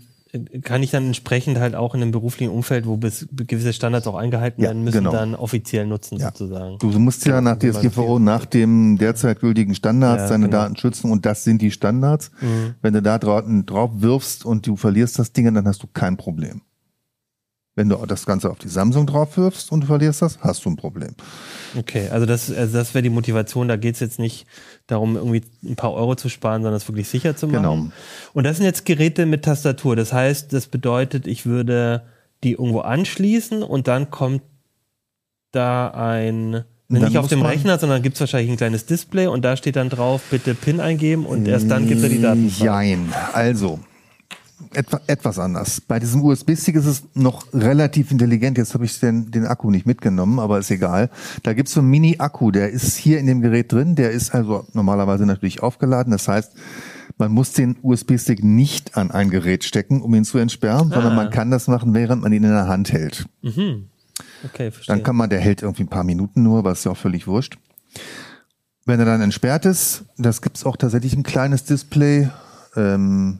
kann ich dann entsprechend halt auch in einem beruflichen Umfeld, wo bis, gewisse Standards auch eingehalten Ja, werden müssen, genau. dann offiziell nutzen Ja. sozusagen. Du musst ja nach DSGVO, nach dem derzeit gültigen Standards Ja, deine genau. Daten schützen und das sind die Standards. Wenn du da drauf, drauf wirfst und du verlierst das Ding, dann hast du kein Problem. Wenn du das Ganze auf die Samsung drauf wirfst und du verlierst das, hast du ein Problem. Okay, also das, also das wäre die Motivation. Da geht es jetzt nicht darum, irgendwie ein paar Euro zu sparen, sondern es wirklich sicher zu machen. Genau. Und das sind jetzt Geräte mit Tastatur. Das heißt, das bedeutet, ich würde die irgendwo anschließen und dann kommt da ein, Dann nicht auf dem Rechner, sondern gibt es wahrscheinlich ein kleines Display und da steht dann drauf, bitte PIN eingeben und erst dann gibt er die Daten. Jein. Also, etwa, etwas anders. Bei diesem USB-Stick ist es noch relativ intelligent. Jetzt habe ich den, den Akku nicht mitgenommen, aber ist egal. Da gibt's so einen Mini-Akku, der ist hier in dem Gerät drin. Der ist also normalerweise natürlich aufgeladen. Das heißt, man muss den USB-Stick nicht an ein Gerät stecken, um ihn zu entsperren, sondern man kann das machen, während man ihn in der Hand hält. Okay, verstehe. Dann kann man, der hält irgendwie ein paar Minuten nur, ist ja auch völlig wurscht. Wenn er dann entsperrt ist, das gibt's auch tatsächlich ein kleines Display. Ähm,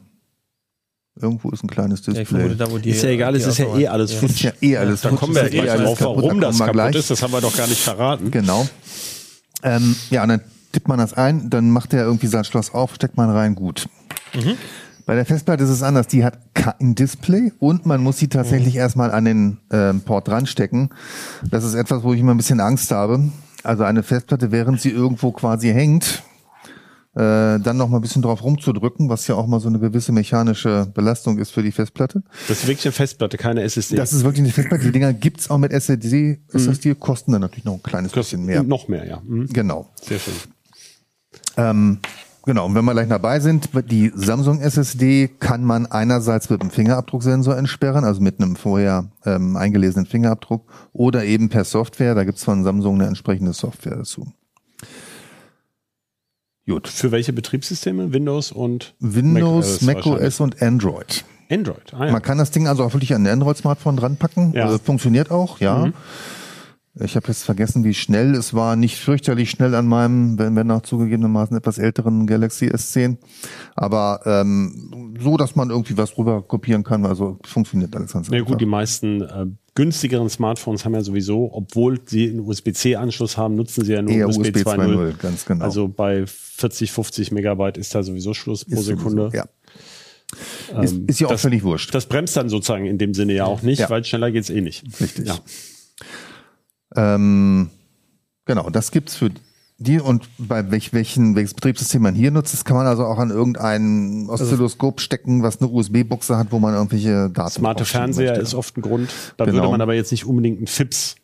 irgendwo ist ein kleines ja, Display. da, wo die, Ist ja egal, es die ist ja eh alles ja. futsch. ist ja eh alles Da futsch, kommen wir ja eh gleich alles drauf, kaputt, warum da das kaputt gleich. ist. Das haben wir doch gar nicht verraten. Genau. Ähm, ja, und dann tippt man das ein, dann macht er irgendwie sein Schloss auf, steckt man rein, gut. Bei der Festplatte ist es anders. Die hat kein Display und man muss sie tatsächlich erstmal an den ähm, Port dranstecken. Das ist etwas, wo ich immer ein bisschen Angst habe. Also eine Festplatte, während sie irgendwo quasi hängt, äh, dann noch mal ein bisschen drauf rumzudrücken, was ja auch mal so eine gewisse mechanische Belastung ist für die Festplatte. Das ist wirklich eine Festplatte, keine SSD. Das ist wirklich eine Festplatte. Die Dinger gibt's auch mit SSD. SSD kosten dann natürlich noch ein kleines Kostet bisschen mehr. Noch mehr, ja. Mhm. Genau. Sehr schön. Ähm, Genau, und wenn wir gleich dabei sind, die Samsung SSD kann man einerseits mit einem Fingerabdrucksensor entsperren, also mit einem vorher ähm, eingelesenen Fingerabdruck, oder eben per Software, da gibt's von Samsung eine entsprechende Software dazu. Gut. Für welche Betriebssysteme? Windows und Windows, Mac OS macOS und Android. Android. Ah, ja. Man kann das Ding also auch wirklich an ein Android-Smartphone dran packen. Ja. Also funktioniert auch, ja. Mhm. Ich habe jetzt vergessen, wie schnell. Es war nicht fürchterlich schnell an meinem, wenn, wenn auch zugegebenermaßen etwas älteren Galaxy S10. Aber ähm, so, dass man irgendwie was rüber kopieren kann. Also funktioniert alles ganz Na einfach. gut, die meisten äh, günstigeren Smartphones haben ja sowieso, obwohl sie einen USB-C-Anschluss haben, nutzen sie ja nur Eher USB, USB 2.0. 2.0, ganz genau. Also bei 40, 50 Megabyte ist da sowieso Schluss pro Ist sowieso- Sekunde. Ja. Ist, ist ja auch das- völlig wurscht. Das bremst dann sozusagen in dem Sinne ja auch nicht, Ja. weil schneller geht's eh nicht. Richtig. Ja. Ähm, genau, das gibt's für die und bei welch, welchen, welches Betriebssystem man hier nutzt, das kann man also auch an irgendein Oszilloskop stecken, was eine USB-Buchse hat, wo man irgendwelche Daten Smarte Fernseher möchte. ist oft ein Grund. Da Genau. würde man aber jetzt nicht unbedingt ein FIPS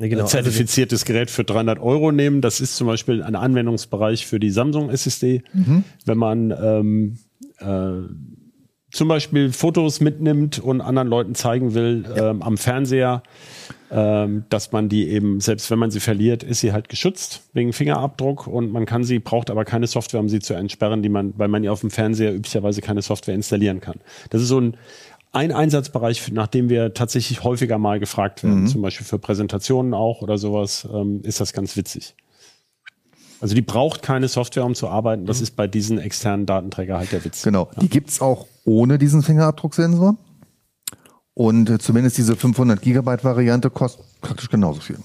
Nee, genau. ein zertifiziertes Gerät für 300 Euro nehmen. Das ist zum Beispiel ein Anwendungsbereich für die Samsung SSD. Wenn man ähm, äh, zum Beispiel Fotos mitnimmt und anderen Leuten zeigen will ähm, am Fernseher, ähm, dass man die eben, selbst wenn man sie verliert, ist sie halt geschützt wegen Fingerabdruck und man kann sie, braucht aber keine Software, um sie zu entsperren, die man, weil man ja auf dem Fernseher üblicherweise keine Software installieren kann. Das ist so ein ein Einsatzbereich, nach dem wir tatsächlich häufiger mal gefragt werden, zum Beispiel für Präsentationen auch oder sowas, ähm, ist das ganz witzig. Also die braucht keine Software, um zu arbeiten. Das ist bei diesen externen Datenträger halt der Witz. Genau, die gibt's auch ohne diesen Fingerabdrucksensor. Und äh, zumindest diese 500 Gigabyte Variante kostet praktisch genauso viel.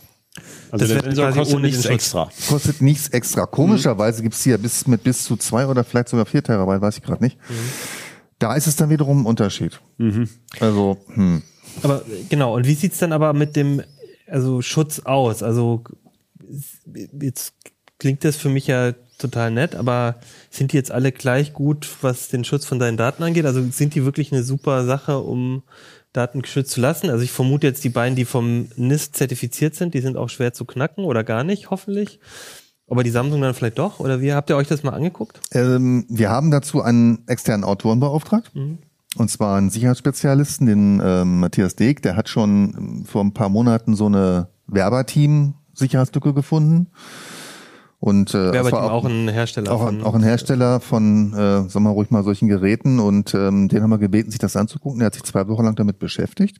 Also Das der wird Sensor kostet ohne nichts extra. Kostet nichts extra. Komischerweise gibt's hier bis mit bis zu zwei oder vielleicht sogar vier Terabyte, weiß ich gerade nicht. Da ist es dann wiederum ein Unterschied. Also, hm. Aber genau, und wie sieht's dann aber mit dem also Schutz aus? Also jetzt klingt das für mich ja total nett, aber sind die jetzt alle gleich gut, was den Schutz von deinen Daten angeht? Also sind die wirklich eine super Sache, um Daten geschützt zu lassen? Also ich vermute jetzt die beiden, die vom NIST zertifiziert sind, die sind auch schwer zu knacken oder gar nicht, hoffentlich. Aber die Samsung dann vielleicht doch? Oder wie habt ihr euch das mal angeguckt? Ähm, wir haben dazu einen externen Autoren beauftragt. Und zwar einen Sicherheitsspezialisten, den ähm, Matthias Deeg. Der hat schon ähm, vor ein paar Monaten so eine Werberteam-Sicherheitslücke gefunden. Und äh, Wer bei war auch ein Hersteller auch, von. auch ein Hersteller von, äh, sagen wir mal ruhig mal solchen Geräten. Und ähm, den haben wir gebeten, sich das anzugucken. Der hat sich zwei Wochen lang damit beschäftigt.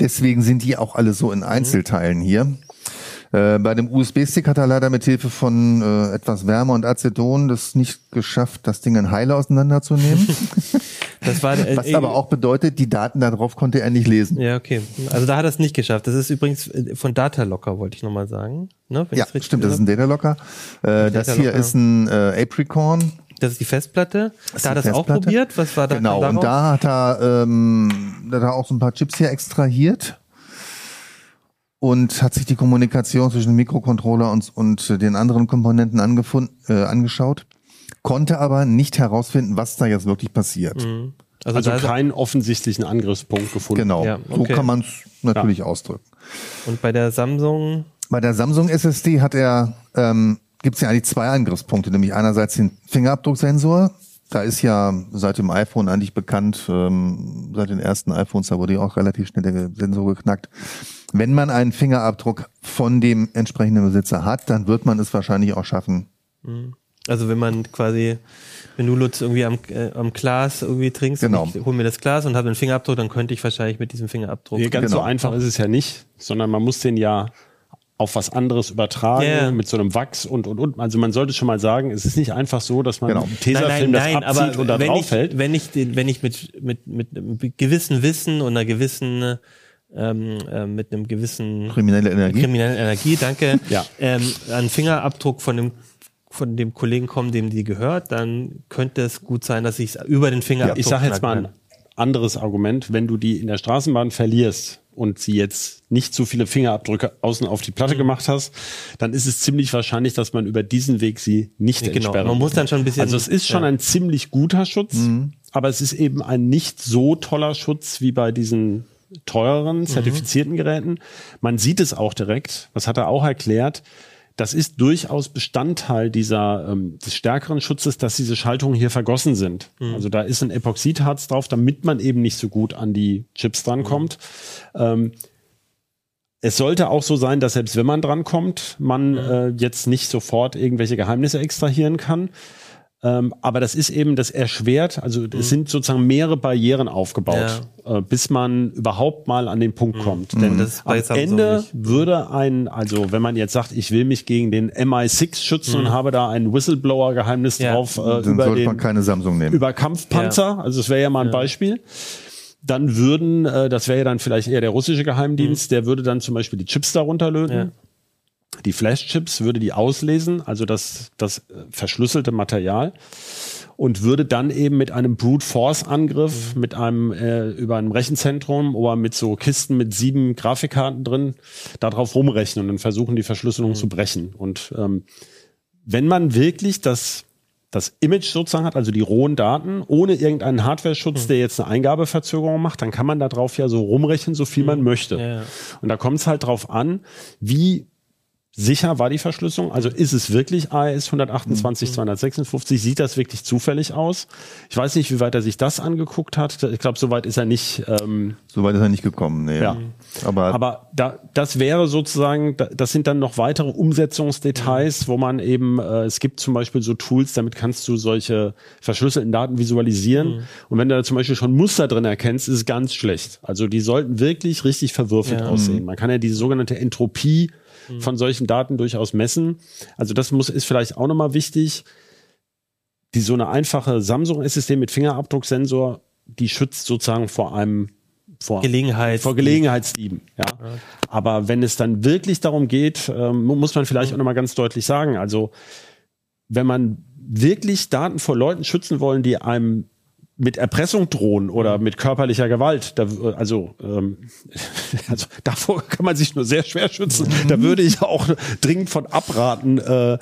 Deswegen sind die auch alle so in Einzelteilen hier. Äh, bei dem USB-Stick hat er leider mit Hilfe von äh, etwas Wärme und Aceton das nicht geschafft, das Ding in Heile auseinanderzunehmen. Das war, äh, Was aber auch bedeutet, die Daten darauf konnte er nicht lesen. Ja, okay. Also da hat er es nicht geschafft. Das ist übrigens äh, von Datalocker, wollte ich nochmal sagen. Ne, Ja, stimmt, das ist ein Datalocker. Äh, das hier ist ein äh, Apricorn. Das ist die Festplatte. ist da hat er auch probiert. Was war da Genau, und da hat er, ähm, da hat er auch so ein paar Chips hier extrahiert und hat sich die Kommunikation zwischen dem Mikrocontroller und, und den anderen Komponenten angefunden, äh, angeschaut, konnte aber nicht herausfinden, was da jetzt wirklich passiert. Also, Also er- keinen offensichtlichen Angriffspunkt gefunden. Genau, Ja, so okay. kann man es natürlich ausdrücken. und bei der Samsung, Bei der Samsung SSD hat er, ähm, gibt es ja eigentlich zwei Angriffspunkte, nämlich einerseits den Fingerabdrucksensor. Da ist ja seit dem iPhone eigentlich bekannt, ähm, seit den ersten iPhones, da wurde ja auch relativ schnell der Sensor geknackt. Wenn man einen Fingerabdruck von dem entsprechenden Besitzer hat, dann wird man es wahrscheinlich auch schaffen. also wenn man quasi, wenn du Lutz irgendwie am, äh, am Glas irgendwie trinkst, Genau. und ich hol mir das Glas und habe einen Fingerabdruck, dann könnte ich wahrscheinlich mit diesem Fingerabdruck. Nee, ganz so Genau. einfach ist es ja nicht, sondern man muss den ja auf was anderes übertragen, ja. mit so einem Wachs und, und, und. Also man sollte schon mal sagen, es ist nicht einfach so, dass man Genau. Tesafilm das abzieht und da wenn ich, draufhält. wenn ich, den, wenn ich mit, mit, mit einem gewissen Wissen und einer gewissen, ähm, äh, mit einem gewissen Kriminelle Energie. kriminellen Energie, danke, Ja. ähm, einen Fingerabdruck von dem von dem Kollegen kommen, dem die gehört, dann könnte es gut sein, dass ich es über den Fingerabdruck Ich sage jetzt mal ein anderes Argument. Wenn du die in der Straßenbahn verlierst und sie jetzt nicht so viele Fingerabdrücke außen auf die Mhm. Platte gemacht hast, dann ist es ziemlich wahrscheinlich, dass man über diesen Weg sie nicht Ja, genau. Man muss dann schon ein bisschen- Also es ist schon ja. ein ziemlich guter Schutz, Mhm. aber es ist eben ein nicht so toller Schutz wie bei diesen teureren, Mhm. zertifizierten Geräten. Man sieht es auch direkt, das hat er auch erklärt, das ist durchaus Bestandteil dieser ähm, des stärkeren Schutzes, dass diese Schaltungen hier vergossen sind. Also da ist ein Epoxidharz drauf, damit man eben nicht so gut an die Chips drankommt. Ähm, es sollte auch so sein, dass selbst wenn man drankommt, man äh, jetzt nicht sofort irgendwelche Geheimnisse extrahieren kann. Ähm, aber das ist eben, das erschwert, also es sind sozusagen mehrere Barrieren aufgebaut, äh, bis man überhaupt mal an den Punkt kommt. Denn Das am Ende würde ein, also wenn man jetzt sagt, ich will mich gegen den MI6 schützen und habe da ein Whistleblower-Geheimnis Ja. drauf äh, Dann über sollte man den keine Samsung nehmen. über Kampfpanzer, also das wäre ja mal ein Beispiel. Dann würden, äh, das wäre ja dann vielleicht eher der russische Geheimdienst, der würde dann zum Beispiel die Chips darunter löten. Ja. Die Flash-Chips würde die auslesen, also das, das äh, verschlüsselte Material und würde dann eben mit einem Brute Force Angriff, mit einem äh, über einem Rechenzentrum oder mit so Kisten mit sieben Grafikkarten drin, darauf rumrechnen und dann versuchen die Verschlüsselung zu brechen. Und ähm, wenn man wirklich das das Image sozusagen hat, also die rohen Daten, ohne irgendeinen Hardware-Schutz, der jetzt eine Eingabeverzögerung macht, dann kann man darauf ja so rumrechnen, so viel man möchte. Ja. Und da kommt es halt drauf an, wie sicher war die Verschlüsselung? Also ist es wirklich AES 128 256? Sieht das wirklich zufällig aus? Ich weiß nicht, wie weit er sich das angeguckt hat. Ich glaube, soweit ist er nicht. Ähm, Soweit ist er nicht gekommen, nee. Ja. Aber, aber da, das wäre sozusagen, da- das sind dann noch weitere Umsetzungsdetails, wo man eben, äh, es gibt zum Beispiel so Tools, damit kannst du solche verschlüsselten Daten visualisieren. Und wenn du da zum Beispiel schon Muster drin erkennst, ist es ganz schlecht. Also die sollten wirklich richtig verwürfelt Ja. aussehen. Man kann ja diese sogenannte Entropie von solchen Daten durchaus messen. Also das muss, ist vielleicht auch nochmal wichtig. Die so eine einfache Samsung SSD mit Fingerabdrucksensor, die schützt sozusagen vor einem vor Gelegenheit. vor Gelegenheitsdieben. Ja. Aber wenn es dann wirklich darum geht, ähm, mu- muss man vielleicht auch nochmal ganz deutlich sagen, also wenn man wirklich Daten vor Leuten schützen wollen, die einem mit Erpressung drohen oder mit körperlicher Gewalt, da, also, ähm, also davor kann man sich nur sehr schwer schützen. Da würde ich auch dringend von abraten, äh, äh,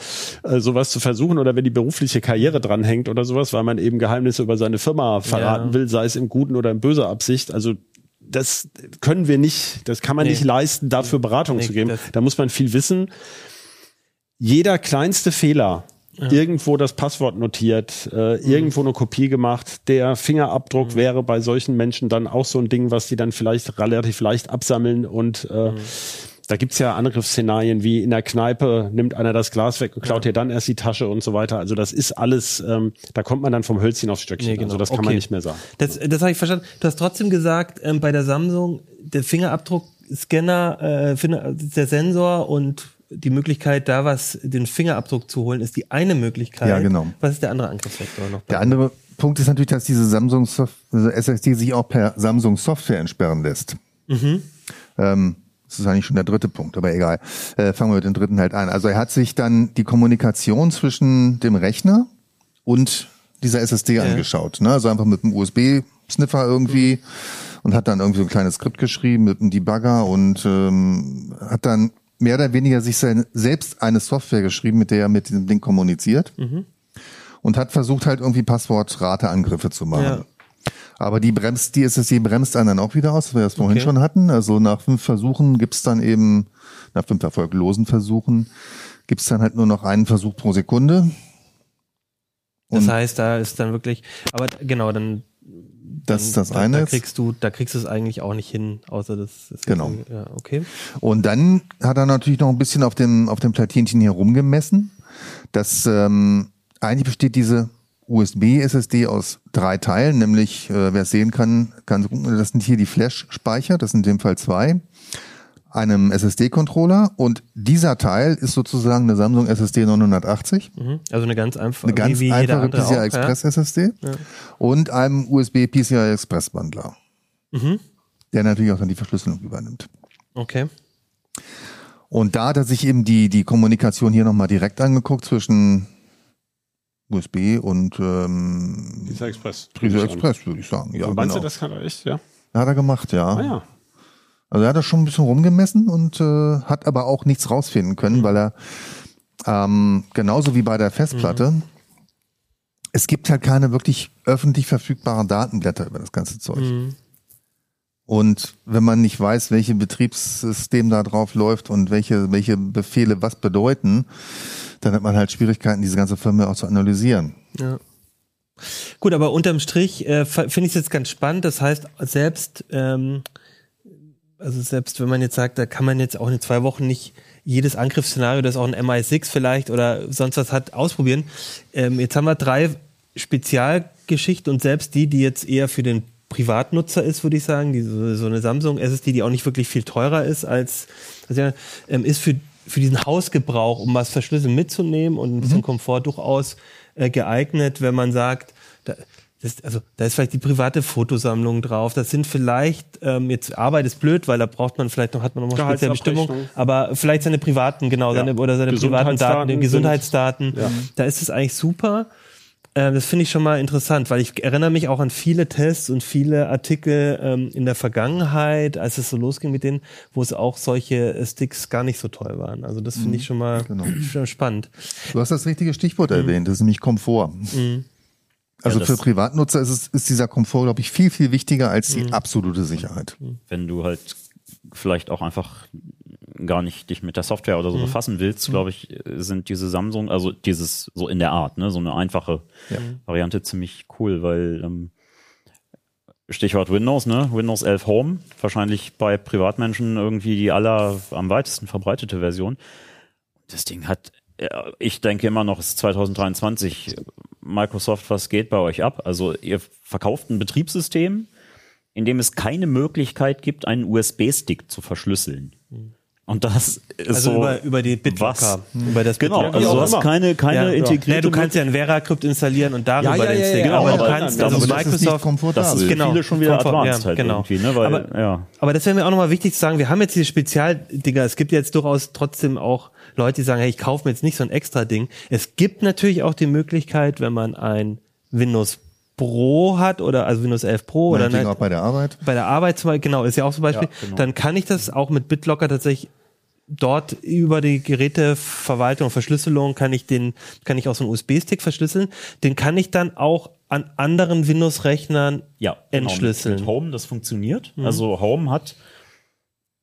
sowas zu versuchen oder wenn die berufliche Karriere dranhängt oder sowas, weil man eben Geheimnisse über seine Firma verraten Ja. will, sei es im guten oder in böser Absicht. Also das können wir nicht, das kann man Nee. nicht leisten, dafür Beratung Nee, zu geben. Da muss man viel wissen. Jeder kleinste Fehler, irgendwo das Passwort notiert, äh, Mhm. irgendwo eine Kopie gemacht, der Fingerabdruck wäre bei solchen Menschen dann auch so ein Ding, was die dann vielleicht relativ leicht absammeln und äh, Mhm. da gibt's ja Angriffsszenarien wie in der Kneipe nimmt einer das Glas weg und klaut dir dann erst die Tasche und so weiter. Also das ist alles, ähm, da kommt man dann vom Hölzchen aufs Stöckchen. Nee, genau. Also das kann Okay. man nicht mehr sagen. Das, das habe ich verstanden. Du hast trotzdem gesagt, ähm, bei der Samsung, der Fingerabdruckscanner, äh, Finger- der Sensor und die Möglichkeit, da was, den Fingerabdruck zu holen, ist die eine Möglichkeit. Ja, genau. Was ist der andere Angriffsvektor noch? der andere Punkt ist natürlich, dass diese Samsung Sof- diese SSD sich auch per Samsung Software entsperren lässt. Ähm, das ist eigentlich schon der dritte Punkt, aber egal. Äh, fangen wir mit dem dritten halt an. Also er hat sich dann die Kommunikation zwischen dem Rechner und dieser SSD angeschaut. Ne? Also einfach mit einem USB-Sniffer irgendwie und hat dann irgendwie so ein kleines Skript geschrieben mit einem Debugger und ähm, hat dann mehr oder weniger sich sein, selbst eine Software geschrieben, mit der er mit diesem Ding kommuniziert und hat versucht halt irgendwie Passwortrateangriffe zu machen. Ja. Aber die bremst, die SSD bremst einen dann auch wieder aus, was wir das vorhin Okay. schon hatten. Also nach fünf Versuchen gibt's dann eben, nach fünf erfolglosen Versuchen, gibt's dann halt nur noch einen Versuch pro Sekunde. Das Und heißt, da ist dann wirklich, aber genau, dann, das ist das da, eine. da kriegst du, da kriegst du es eigentlich auch nicht hin, außer das ist Genau. Ja, okay. Und dann hat er natürlich noch ein bisschen auf dem, auf dem Platinchen hier rumgemessen. Das ähm, eigentlich besteht diese USB-SSD aus drei Teilen, nämlich, äh, wer es sehen kann, kann gucken, das sind hier die Flash-Speicher, das sind in dem Fall zwei, einem SSD-Controller und dieser Teil ist sozusagen eine Samsung SSD 980, Mhm. Also eine ganz einfache, eine ganz wie, wie jeder einfache PCI auch, Express SSD und einem USB PCI Express Bundler, Mhm. der natürlich auch dann die Verschlüsselung übernimmt. Ja. Okay. Und da hat er sich eben die, die Kommunikation hier nochmal direkt angeguckt zwischen USB und ähm, Dieser Express. PCI Express, würde ich sagen. Ja, Ja, meinst genau. du, das kann er echt, ja? Hat er gemacht, ja. Ah ja. Also er hat da schon ein bisschen rumgemessen und äh, hat aber auch nichts rausfinden können, weil er ähm, genauso wie bei der Festplatte, es gibt halt keine wirklich öffentlich verfügbaren Datenblätter über das ganze Zeug. Mhm. Und wenn man nicht weiß, welche Betriebssystem da drauf läuft und welche, welche Befehle was bedeuten, dann hat man halt Schwierigkeiten, diese ganze Firma auch zu analysieren. Ja. Gut, aber unterm Strich äh, finde ich es jetzt ganz spannend. Das heißt, selbst, ähm, also selbst wenn man jetzt sagt, da kann man jetzt auch in zwei Wochen nicht jedes Angriffsszenario, das auch ein MI6 vielleicht oder sonst was hat, ausprobieren. Ähm, jetzt haben wir drei Spezialgeschichten und selbst die, die jetzt eher für den Privatnutzer ist, würde ich sagen, die, so, eine Samsung SSD, die auch nicht wirklich viel teurer ist als, also ähm, ist für, für diesen Hausgebrauch, um was verschlüsseln mitzunehmen und ein bisschen Komfort durchaus äh, geeignet, wenn man sagt, da, das, also da ist vielleicht die private Fotosammlung drauf. Das sind vielleicht ähm, jetzt Arbeit ist blöd, weil da braucht man vielleicht noch hat man noch mal spezielle Bestimmung, aber vielleicht seine privaten genau Ja. seine oder seine privaten Daten, Gesundheitsdaten Gesundheitsdaten. Da ist es eigentlich super. Ähm, das finde ich schon mal interessant, weil ich erinnere mich auch an viele Tests und viele Artikel ähm, in der Vergangenheit, als es so losging mit denen, wo es auch solche äh, Sticks gar nicht so toll waren. Also das finde ich schon mal Genau. spannend. Du hast das richtige Stichwort erwähnt, das ist nämlich Komfort. Also Ja, für Privatnutzer ist, es, ist dieser Komfort, glaube ich, viel, viel wichtiger als die absolute Sicherheit. wenn du halt vielleicht auch einfach gar nicht dich mit der Software oder so befassen willst, glaube ich, sind diese Samsung, also dieses so in der Art, ne, so eine einfache Variante ziemlich cool, weil ähm, Stichwort Windows, ne, Windows 11 Home, wahrscheinlich bei Privatmenschen irgendwie die aller am weitesten verbreitete Version. Das Ding hat, ich denke immer noch, es ist 2023. Microsoft, was geht bei euch ab? Also ihr verkauft ein Betriebssystem, in dem es keine Möglichkeit gibt, einen USB-Stick zu verschlüsseln. Und das ist Also so. über, über die BitLocker. Über das Genau, BitLocker. also du hast keine, keine Ja, integrierte Ja, du kannst ja ein Veracrypt installieren und darüber Ja, ja, den ja, Stick. ja, aber aber du kannst, das also ist nicht Microsoft, komfortabel. Das ist Genau. viele schon wieder Komfort- advanced ja, halt genau. irgendwie, ne? Weil, Aber- ja. Aber das wäre mir auch nochmal wichtig zu sagen, wir haben jetzt diese Spezialdinger. Es gibt jetzt durchaus trotzdem auch Leute, die sagen, hey, ich kaufe mir jetzt nicht so ein extra Ding. Es gibt natürlich auch die Möglichkeit, wenn man ein Windows Pro hat oder also Windows 11 Pro oder Meinetwegen eine, auch bei der Arbeit. bei der Arbeit zum Beispiel, genau, ist ja auch zum Beispiel, Ja, genau. dann kann ich das auch mit BitLocker tatsächlich dort über die Geräteverwaltung und Verschlüsselung kann ich den, kann ich auch so einen USB-Stick verschlüsseln. Den kann ich dann auch an anderen Windows-Rechnern Ja, genau, entschlüsseln. Mit, mit Home, das funktioniert. Also Home hat,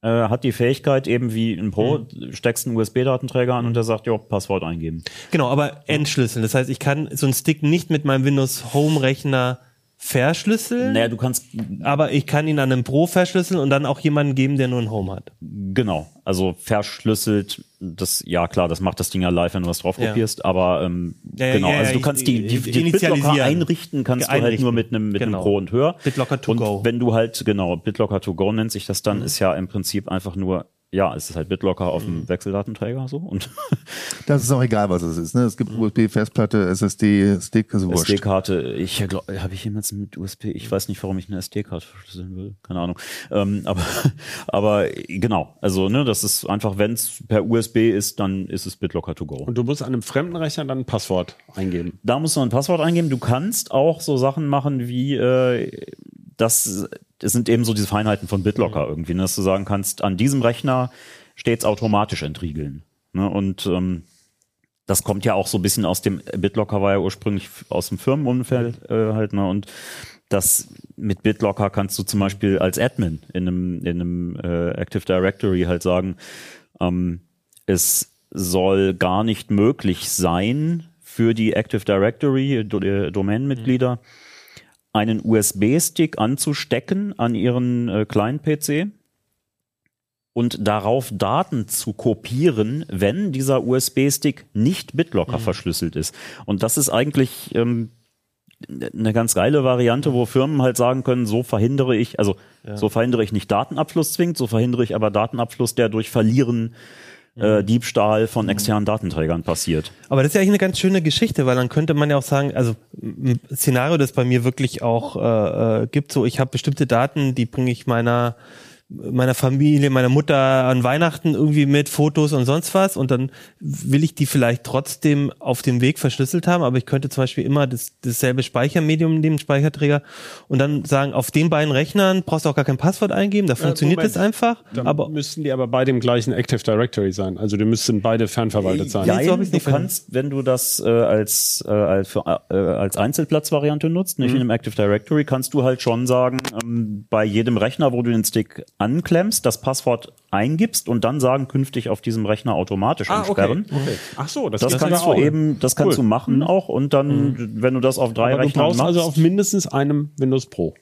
äh, hat die Fähigkeit eben wie ein Pro, steckst einen USB-Datenträger an und der sagt, jo, Passwort eingeben. Genau, aber entschlüsseln. Das heißt, ich kann so einen Stick nicht mit meinem Windows Home Rechner verschlüsseln, Naja, du kannst, aber ich kann ihn an einen Pro verschlüsseln und dann auch jemanden geben, der nur ein Home hat. genau, also verschlüsselt, das, ja klar, das macht das Ding ja live, wenn du was drauf Ja. kopierst, aber ähm, Ja, ja, genau, ja, also du kannst die, die, die. BitLocker einrichten, kannst du halt nur mit einem, mit Genau. einem Pro und Höher. BitLocker to und go. wenn du halt, genau, BitLocker to go nennt sich das Mhm. dann, ist ja im Prinzip einfach nur, ja, es ist halt BitLocker auf Mhm. dem Wechseldatenträger so und Das ist auch egal, was es ist. Ne? Es gibt Mhm. USB-Festplatte, SSD, Stick, wurscht. SD-Karte, ich glaube, habe ich jemals mit USB, ich weiß nicht, warum ich eine SD-Karte verschlüsseln will, keine Ahnung. Ähm, aber, aber genau, also ne, das ist einfach, wenn es per USB ist, dann ist es BitLocker to go. Und du musst an einem fremden Rechner dann ein Passwort eingeben. Da musst du ein Passwort eingeben. Du kannst auch so Sachen machen wie äh, das, das sind eben so diese Feinheiten von BitLocker irgendwie, ne, dass du sagen kannst, an diesem Rechner steht's automatisch entriegeln. Ne? Und ähm, das kommt ja auch so ein bisschen aus dem BitLocker war ja ursprünglich aus dem Firmenumfeld äh, halt, ne? Und das mit BitLocker kannst du zum Beispiel als Admin in einem, in einem äh, Active Directory halt sagen, ähm, es soll gar nicht möglich sein für die Active Directory Do äh, Domain-Mitglieder einen USB-Stick anzustecken an ihren äh, kleinen PC und darauf Daten zu kopieren, wenn dieser USB-Stick nicht BitLocker verschlüsselt ist. Und das ist eigentlich ähm, eine ganz geile Variante, wo Firmen halt sagen können, so verhindere ich, also so verhindere ich nicht Datenabfluss zwingend, so verhindere ich aber Datenabfluss, der durch Verlieren äh, Diebstahl von externen Datenträgern passiert. Aber das ist ja eigentlich eine ganz schöne Geschichte, weil dann könnte man ja auch sagen, also ein Szenario, das bei mir wirklich auch äh, äh, gibt, so ich habe bestimmte Daten, die bringe ich meiner meiner Familie, meiner Mutter an Weihnachten irgendwie mit Fotos und sonst was. Und dann will ich die vielleicht trotzdem auf dem Weg verschlüsselt haben, aber ich könnte zum Beispiel immer das, dasselbe Speichermedium nehmen, Speicherträger. Und dann sagen, auf den beiden Rechnern brauchst du auch gar kein Passwort eingeben, da funktioniert Moment. das einfach, Dann aber müssten die aber beide im gleichen Active Directory sein. Also die müssten beide fernverwaltet sein. Ja, so du nicht kannst, wenn du das äh, als, äh, als, für, äh, als Einzelplatzvariante nutzt, nicht in einem Active Directory, kannst du halt schon sagen, ähm, bei jedem Rechner, wo du den Stick anklemmst, das Passwort eingibst und dann sagen, künftig auf diesem Rechner automatisch Ah, okay. entsperren. okay. Ach so, das, Das kannst du auch. eben, das kannst Cool. du machen auch und dann, wenn du das auf drei Aber du Rechnern brauchst machst, also auf mindestens einem Windows Pro.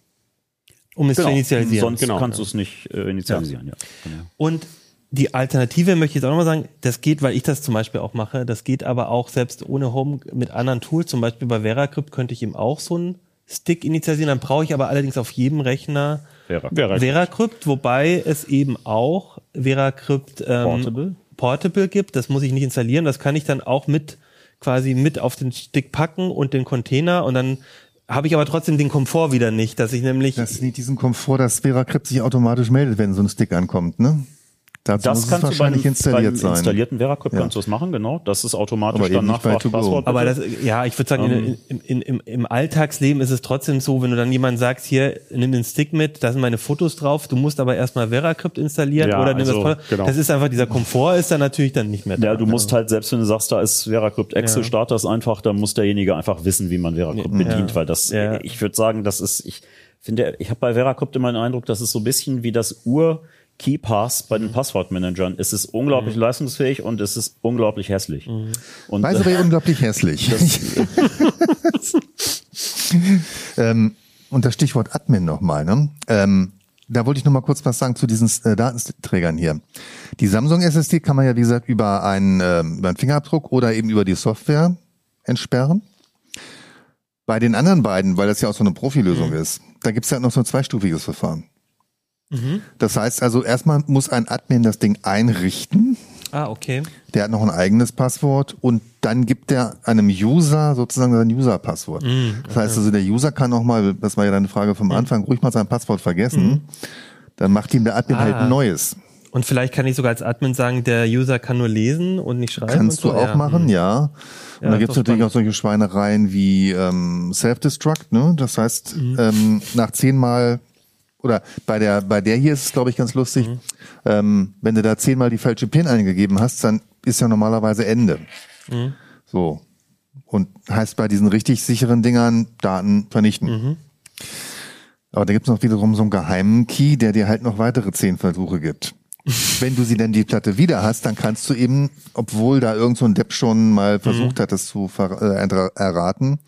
um es genau, zu initialisieren. sonst Genau. kannst du es nicht äh, initialisieren. Ja. Genau. Und die Alternative möchte ich jetzt auch nochmal sagen, das geht, weil ich das zum Beispiel auch mache, das geht aber auch selbst ohne Home mit anderen Tools, zum Beispiel bei VeraCrypt könnte ich eben auch so einen Stick initialisieren, dann brauche ich aber allerdings auf jedem Rechner Vera. Vera- VeraCrypt, wobei es eben auch VeraCrypt ähm, Portable? Portable gibt, das muss ich nicht installieren, das kann ich dann auch mit quasi mit auf den Stick packen und den Container und dann habe ich aber trotzdem den Komfort wieder nicht, dass ich nämlich Das ist nicht diesen Komfort, dass VeraCrypt sich automatisch meldet, wenn so ein Stick ankommt, ne? Dazu Das muss es kannst du wahrscheinlich beim, installiert beim sein. installierten VeraCrypt Ja. kannst du es machen, genau. Das ist automatisch Aber dann nicht bei nachfragt, To Go. Passwort. Aber bitte. das, ja, ich würde sagen, Ähm. in, im, im, im Alltagsleben ist es trotzdem so, wenn du dann jemand sagst, hier, nimm den Stick mit, da sind meine Fotos drauf, du musst aber erstmal VeraCrypt installieren Ja, oder nimm also, das, genau. das ist einfach, dieser Komfort ist dann natürlich dann nicht mehr da. Ja, du musst halt, selbst wenn du sagst, da ist VeraCrypt Excel, Ja. start das einfach, dann muss derjenige einfach wissen, wie man VeraCrypt Ja. bedient, weil das, Ja. ich würde sagen, das ist, ich finde, ich habe bei VeraCrypt immer den Eindruck, das ist so ein bisschen wie das Ur KeyPass bei den Passwortmanagern. Es ist unglaublich leistungsfähig und es ist unglaublich hässlich. Und By the äh, way, unglaublich hässlich. ähm, und das Stichwort Admin nochmal. Ne? Ähm, da wollte ich noch mal kurz was sagen zu diesen äh, Datenträgern hier. Die Samsung SSD kann man ja, wie gesagt, über einen, ähm, über einen Fingerabdruck oder eben über die Software entsperren. Bei den anderen beiden, weil das ja auch so eine Profilösung ist, da gibt's ja noch so ein zweistufiges Verfahren. Das heißt also, erstmal muss ein Admin das Ding einrichten. ah, okay. Der hat noch ein eigenes Passwort und dann gibt er einem User sozusagen sein User-Passwort. Das heißt also, der User kann noch mal, das war ja deine Frage vom Anfang, ruhig mal sein Passwort vergessen. Dann macht ihm der Admin Ah. halt ein neues. Und vielleicht kann ich sogar als Admin sagen, der User kann nur lesen und nicht schreiben. Kannst und du so. auch ja. machen, ja. Und Ja, dann gibt's natürlich auch solche Schweinereien wie ähm, Self-Destruct, ne? Das heißt, ähm, nach zehnmal oder bei der bei der hier ist es, glaube ich, ganz lustig, ähm, wenn du da zehnmal die falsche PIN eingegeben hast, dann ist ja normalerweise Ende. So. Und heißt bei diesen richtig sicheren Dingern Daten vernichten. Aber da gibt's noch wiederum so einen geheimen Key, der dir halt noch weitere zehn Versuche gibt. Wenn du sie dann die Platte wieder hast, dann kannst du eben, obwohl da irgend so ein Depp schon mal versucht hat, das zu äh, erra- erraten,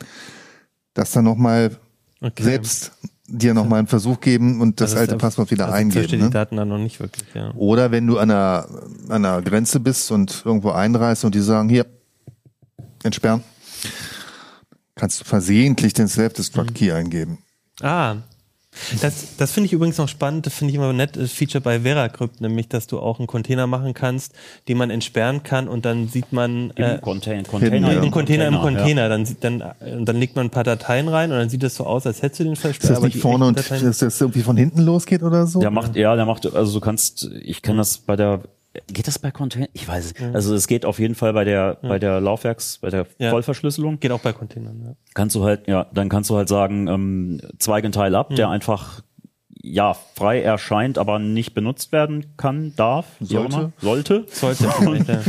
das dann nochmal Okay. selbst dir nochmal einen Versuch geben und das, ist alte Passwort wieder also eingeben. Ne? die Daten dann noch nicht wirklich, ja. Oder wenn du an einer, an einer Grenze bist und irgendwo einreist und die sagen, hier, entsperren, kannst du versehentlich den Self-Destruct-Key eingeben. Ah, das, das finde ich übrigens noch spannend, das finde ich immer ein nettes Feature bei VeraCrypt, nämlich, dass du auch einen Container machen kannst, den man entsperren kann und dann sieht man Im äh, Contain Ja. Container. einen Container im ja. Container, dann, sieht, dann, und dann legt man ein paar Dateien rein und dann sieht es so aus, als hättest du den Ist versperrt. das nicht vorne und Dateien, dass das irgendwie von hinten losgeht oder so? Der macht, ja, der macht, also du kannst, ich kenne das bei der, geht das bei Container? Ich weiß es. Also es geht auf jeden Fall bei der, bei der Laufwerks, bei der Ja. Vollverschlüsselung. geht auch bei Containern, ja. Kannst du halt, ja, dann kannst du halt sagen, ähm, Zweigenteil ab, der einfach, ja, frei erscheint, aber nicht benutzt werden kann, darf, Sollte. sollte. Sollte ja.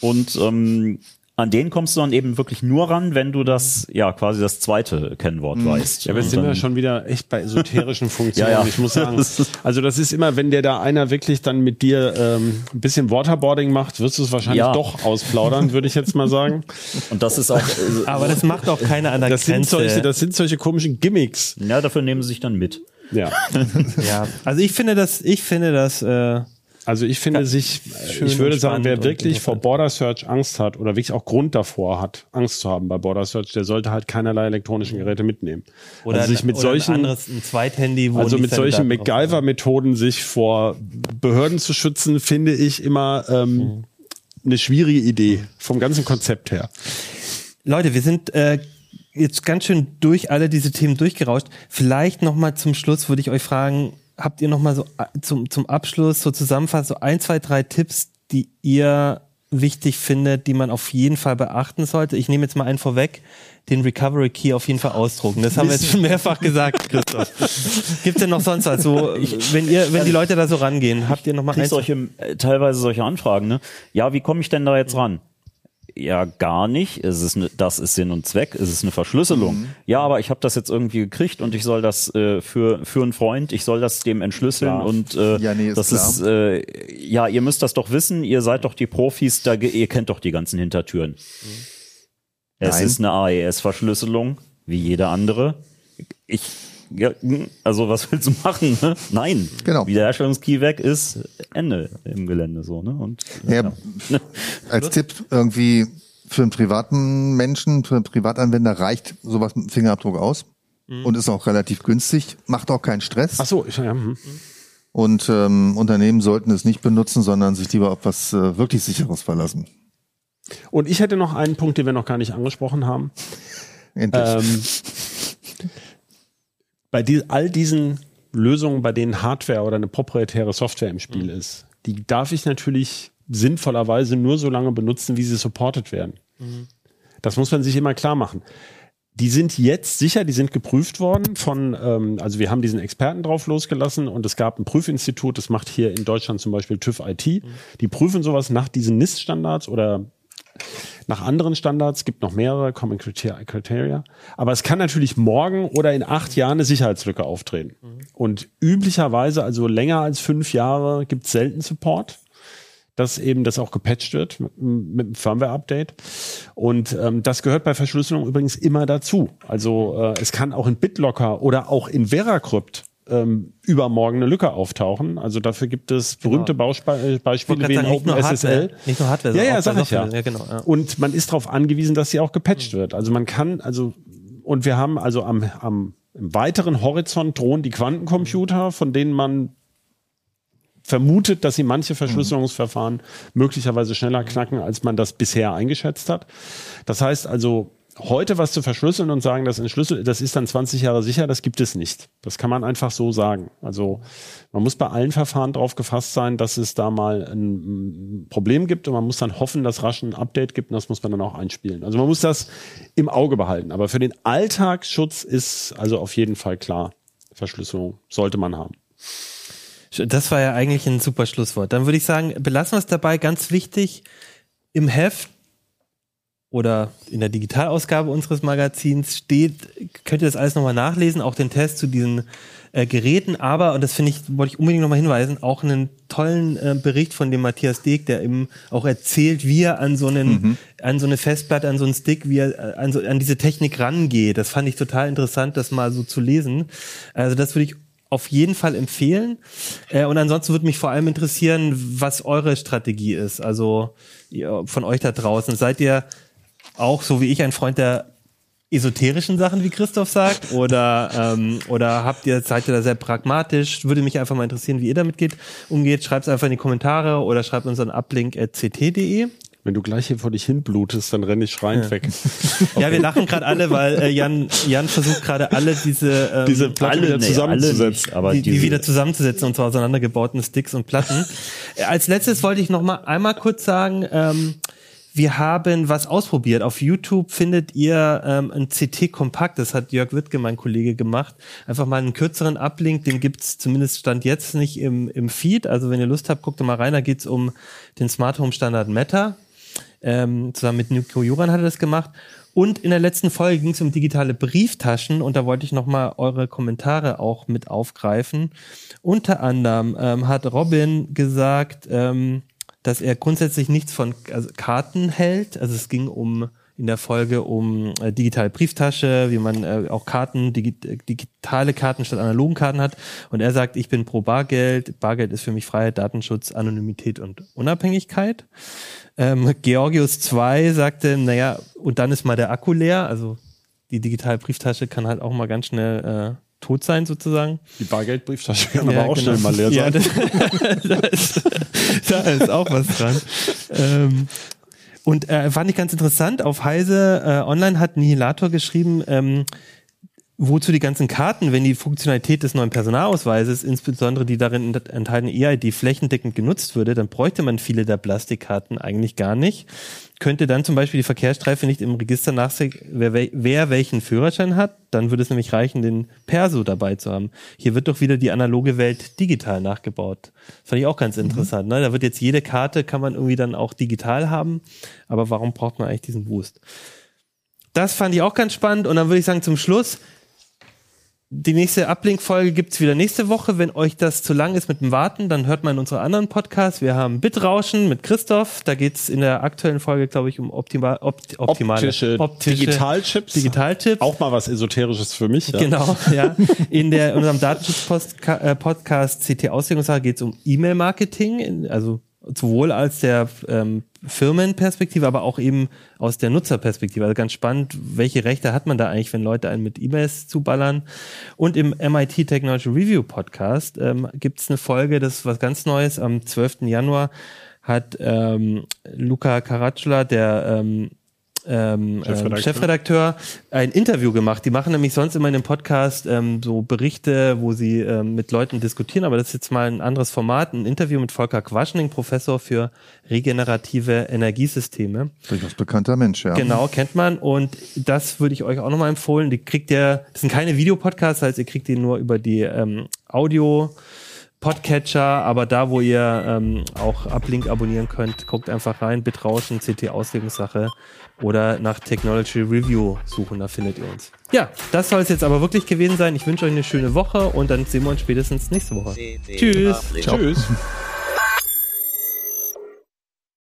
Und ähm, an den kommst du dann eben wirklich nur ran, wenn du das, ja, quasi das zweite Kennwort weißt. Ja, aber jetzt sind wir schon wieder echt bei esoterischen Funktionen. Ja, ja. Ich muss sagen, also das ist immer, wenn dir da einer wirklich dann mit dir ähm, ein bisschen Waterboarding macht, wirst du es wahrscheinlich Ja. doch ausplaudern, würde ich jetzt mal sagen. Und das ist auch, äh, Aber das macht auch keiner an der Das sind solche, das sind solche komischen Gimmicks. ja, dafür nehmen sie sich dann mit. Ja. ja. Also ich finde das, ich finde das, äh, Also ich finde sich, schön ich würde sagen, wer wirklich vor. Border Search Angst hat oder wirklich auch Grund davor hat, Angst zu haben bei Border Search, der sollte halt keinerlei elektronischen Geräte mitnehmen. oder, also sich mit solchen, ein anderes, ein Zweithandy, wo also mit solchen. MacGyver-Methoden sich vor Behörden zu schützen, finde ich immer ähm, Mhm. eine schwierige Idee vom ganzen Konzept her. Leute, wir sind äh, jetzt ganz schön durch alle diese Themen durchgerauscht. Vielleicht noch mal zum Schluss würde ich euch fragen, habt ihr noch mal so äh, zum, zum Abschluss so zusammenfassend so ein, zwei, drei Tipps, die ihr wichtig findet, die man auf jeden Fall beachten sollte? Ich nehme jetzt mal einen vorweg, den Recovery Key auf jeden Fall ausdrucken. Das haben wir jetzt schon mehrfach gesagt, Christoph. Gibt es denn noch sonst was? So, wenn ihr, wenn die Leute da so rangehen, habt ihr noch mal krieg eins? solche, äh, teilweise solche Anfragen, ne? Ja, wie komme ich denn da jetzt ran? Ja, gar nicht. Es ist ne, das ist Sinn und Zweck. Es ist eine Verschlüsselung. Mhm. Ja, aber ich habe das jetzt irgendwie gekriegt und ich soll das äh, für für einen Freund, ich soll das dem entschlüsseln Klar. und äh, Ja, nee, ist das klar. ist äh, ja, ihr müsst das doch wissen. Ihr seid doch die Profis, da ihr kennt doch die ganzen Hintertüren. Es Nein. ist eine AES-Verschlüsselung wie jede andere. Ich ja, hm, also was willst du machen? Ne? Nein. Genau. Wiederherstellungskey weg ist Ende im Gelände so, ne? Und Ja, als Tipp irgendwie für einen privaten Menschen, für einen Privatanwender reicht sowas mit dem Fingerabdruck aus und ist auch relativ günstig, macht auch keinen Stress. Ach so, ich, ja, hm. Und ähm, Unternehmen sollten es nicht benutzen, sondern sich lieber auf was äh, wirklich sicheres verlassen. Und ich hätte noch einen Punkt, den wir noch gar nicht angesprochen haben. Endlich. Ähm, bei die, all diesen Lösungen, bei denen Hardware oder eine proprietäre Software im Spiel ist, die darf ich natürlich sinnvollerweise nur so lange benutzen, wie sie supported werden. Das muss man sich immer klar machen. Die sind jetzt sicher, die sind geprüft worden von, ähm, also wir haben diesen Experten drauf losgelassen und es gab ein Prüfinstitut, das macht hier in Deutschland zum Beispiel TÜV IT. Die prüfen sowas nach diesen NIST-Standards oder nach anderen Standards, gibt noch mehrere Common Criteria-. Aber es kann natürlich morgen oder in acht Jahren eine Sicherheitslücke auftreten. Und üblicherweise, also länger als fünf Jahre, gibt es selten Support dass eben das auch gepatcht wird mit, mit einem Firmware-Update. Und ähm, das gehört bei Verschlüsselung übrigens immer dazu. Also äh, es kann auch in BitLocker oder auch in Veracrypt ähm, übermorgen eine Lücke auftauchen. Also dafür gibt es berühmte Bauspe äh, Beispiele Genau. Wollte wie in OpenSSL. Hardware, nicht nur Hardware, Ja, sondern ja, auch sag ich ja. Ja, genau. Ja. Und man ist darauf angewiesen, dass sie auch gepatcht wird. Also man kann, also, und wir haben also am, am im weiteren Horizont drohen die Quantencomputer, von denen man vermutet, dass sie manche Verschlüsselungsverfahren möglicherweise schneller knacken, als man das bisher eingeschätzt hat. Das heißt also, heute was zu verschlüsseln und sagen, das, entschlüsselt, das ist dann 20 Jahre sicher, das gibt es nicht. Das kann man einfach so sagen. Also man muss bei allen Verfahren darauf gefasst sein, dass es da mal ein Problem gibt und man muss dann hoffen, dass rasch ein Update gibt und das muss man dann auch einspielen. Also man muss das im Auge behalten. Aber für den Alltagsschutz ist also auf jeden Fall klar, Verschlüsselung sollte man haben. Das war ja eigentlich ein super Schlusswort. Dann würde ich sagen, belassen wir es dabei. Ganz wichtig, im Heft oder in der Digitalausgabe unseres Magazins steht, könnt ihr das alles nochmal nachlesen, auch den Test zu diesen äh, Geräten, aber, und das finde ich, wollte ich unbedingt nochmal hinweisen, auch einen tollen äh, Bericht von dem Matthias Deeg, der eben auch erzählt, wie er an so einen, an so eine Festplatte, an so einen Stick, wie er äh, an, so, an diese Technik rangeht. Das fand ich total interessant, das mal so zu lesen. Also das würde ich auf jeden Fall empfehlen. Äh, und ansonsten würde mich vor allem interessieren, was eure Strategie ist. Also ihr, von euch da draußen. Seid ihr auch so wie ich ein Freund der esoterischen Sachen, wie Christoph sagt? Oder, ähm, oder habt ihr, seid ihr da sehr pragmatisch? Würde mich einfach mal interessieren, wie ihr damit geht, umgeht. Schreibt es einfach in die Kommentare oder schreibt uns an uplink.ct.de. Wenn du gleich hier vor dich hin blutest, dann renne ich schreiend weg. Ja, wir lachen gerade alle, weil äh, Jan, Jan versucht gerade alle diese, ähm, Diese Platte wieder nee, zusammenzusetzen. alle nicht, aber die, die wieder zusammenzusetzen und zwar auseinandergebauten Sticks und Platten. Äh, Als letztes wollte ich noch mal einmal kurz sagen, ähm, wir haben was ausprobiert. Auf YouTube findet ihr ähm, ein CT Kompakt, das hat Jörg Wittke, mein Kollege, gemacht. Einfach mal einen kürzeren Uplink, den gibt's zumindest Stand jetzt nicht im, im Feed. Also wenn ihr Lust habt, guckt mal rein, da geht's um den Smart Home Standard Meta. Ähm, zusammen mit Nico Juran hat er das gemacht. Und in der letzten Folge ging es um digitale Brieftaschen und da wollte ich nochmal eure Kommentare auch mit aufgreifen. Unter anderem ähm, hat Robin gesagt, ähm, dass er grundsätzlich nichts von also Karten hält. Also es ging um in der Folge um äh, digitale Brieftasche, wie man äh, auch Karten, digi äh, digitale Karten statt analogen Karten hat. Und er sagt, ich bin pro Bargeld. Bargeld ist für mich Freiheit, Datenschutz, Anonymität und Unabhängigkeit. Ähm, Georgius 2 sagte, naja, und dann ist mal der Akku leer. Also die digitale Brieftasche kann halt auch mal ganz schnell äh, tot sein sozusagen. Die Bargeldbrieftasche kann Ja, aber auch genau. schnell mal leer Ja, sein. das, da, ist, auch was dran. Ähm, und äh, fand ich ganz interessant, auf Heise äh, Online hat Nihilator geschrieben, ähm, wozu die ganzen Karten, wenn die Funktionalität des neuen Personalausweises, insbesondere die darin ent- enthaltene EID, flächendeckend genutzt würde, dann bräuchte man viele der Plastikkarten eigentlich gar nicht. Könnte dann zum Beispiel die Verkehrsstreife nicht im Register nachsehen, wer, wer welchen Führerschein hat, dann würde es nämlich reichen, den Perso dabei zu haben. Hier wird doch wieder die analoge Welt digital nachgebaut. Das fand ich auch ganz interessant. Ne? Da wird jetzt jede Karte, kann man irgendwie dann auch digital haben, aber warum braucht man eigentlich diesen Boost? Das fand ich auch ganz spannend und dann würde ich sagen zum Schluss, die nächste Uplink-Folge gibt's wieder nächste Woche. Wenn euch das zu lang ist mit dem Warten, dann hört mal in unsere anderen Podcasts. Wir haben Bitrauschen mit Christoph. Da geht's in der aktuellen Folge, glaube ich, um optima opt optimale Optische, Digitalchips. Digitaltipps. Auch mal was Esoterisches für mich. Ja. Genau, ja. In der, in unserem Datenschutz-Podcast CT Auslegungssache geht es um E-Mail-Marketing, in- also sowohl als der ähm, Firmenperspektive, aber auch eben aus der Nutzerperspektive. Also ganz spannend, welche Rechte hat man da eigentlich, wenn Leute einen mit E-Mails zuballern. Und im MIT Technology Review Podcast ähm, gibt es eine Folge, das ist was ganz Neues. Am 12. Januar hat ähm, Luca Caracciolo, der ähm, ähm, Chefredakteur. ähm, Chefredakteur ein Interview gemacht. Die machen nämlich sonst immer in dem Podcast ähm, so Berichte, wo sie ähm, mit Leuten diskutieren, aber das ist jetzt mal ein anderes Format, ein Interview mit Volker Quaschning, Professor für regenerative Energiesysteme. Durchaus bekannter Mensch, ja. Genau, kennt man. Und das würde ich euch auch nochmal empfehlen. Die kriegt ihr, das sind keine Videopodcasts, das heißt, ihr kriegt die nur über die ähm, Audio. Podcatcher, aber da, wo ihr ähm, auch Uplink abonnieren könnt, guckt einfach rein, Bitrauschen, CT-Auslegungssache oder nach Technology Review suchen, da findet ihr uns. Ja, das soll es jetzt aber wirklich gewesen sein. Ich wünsche euch eine schöne Woche und dann sehen wir uns spätestens nächste Woche. Tschüss. Tschüss.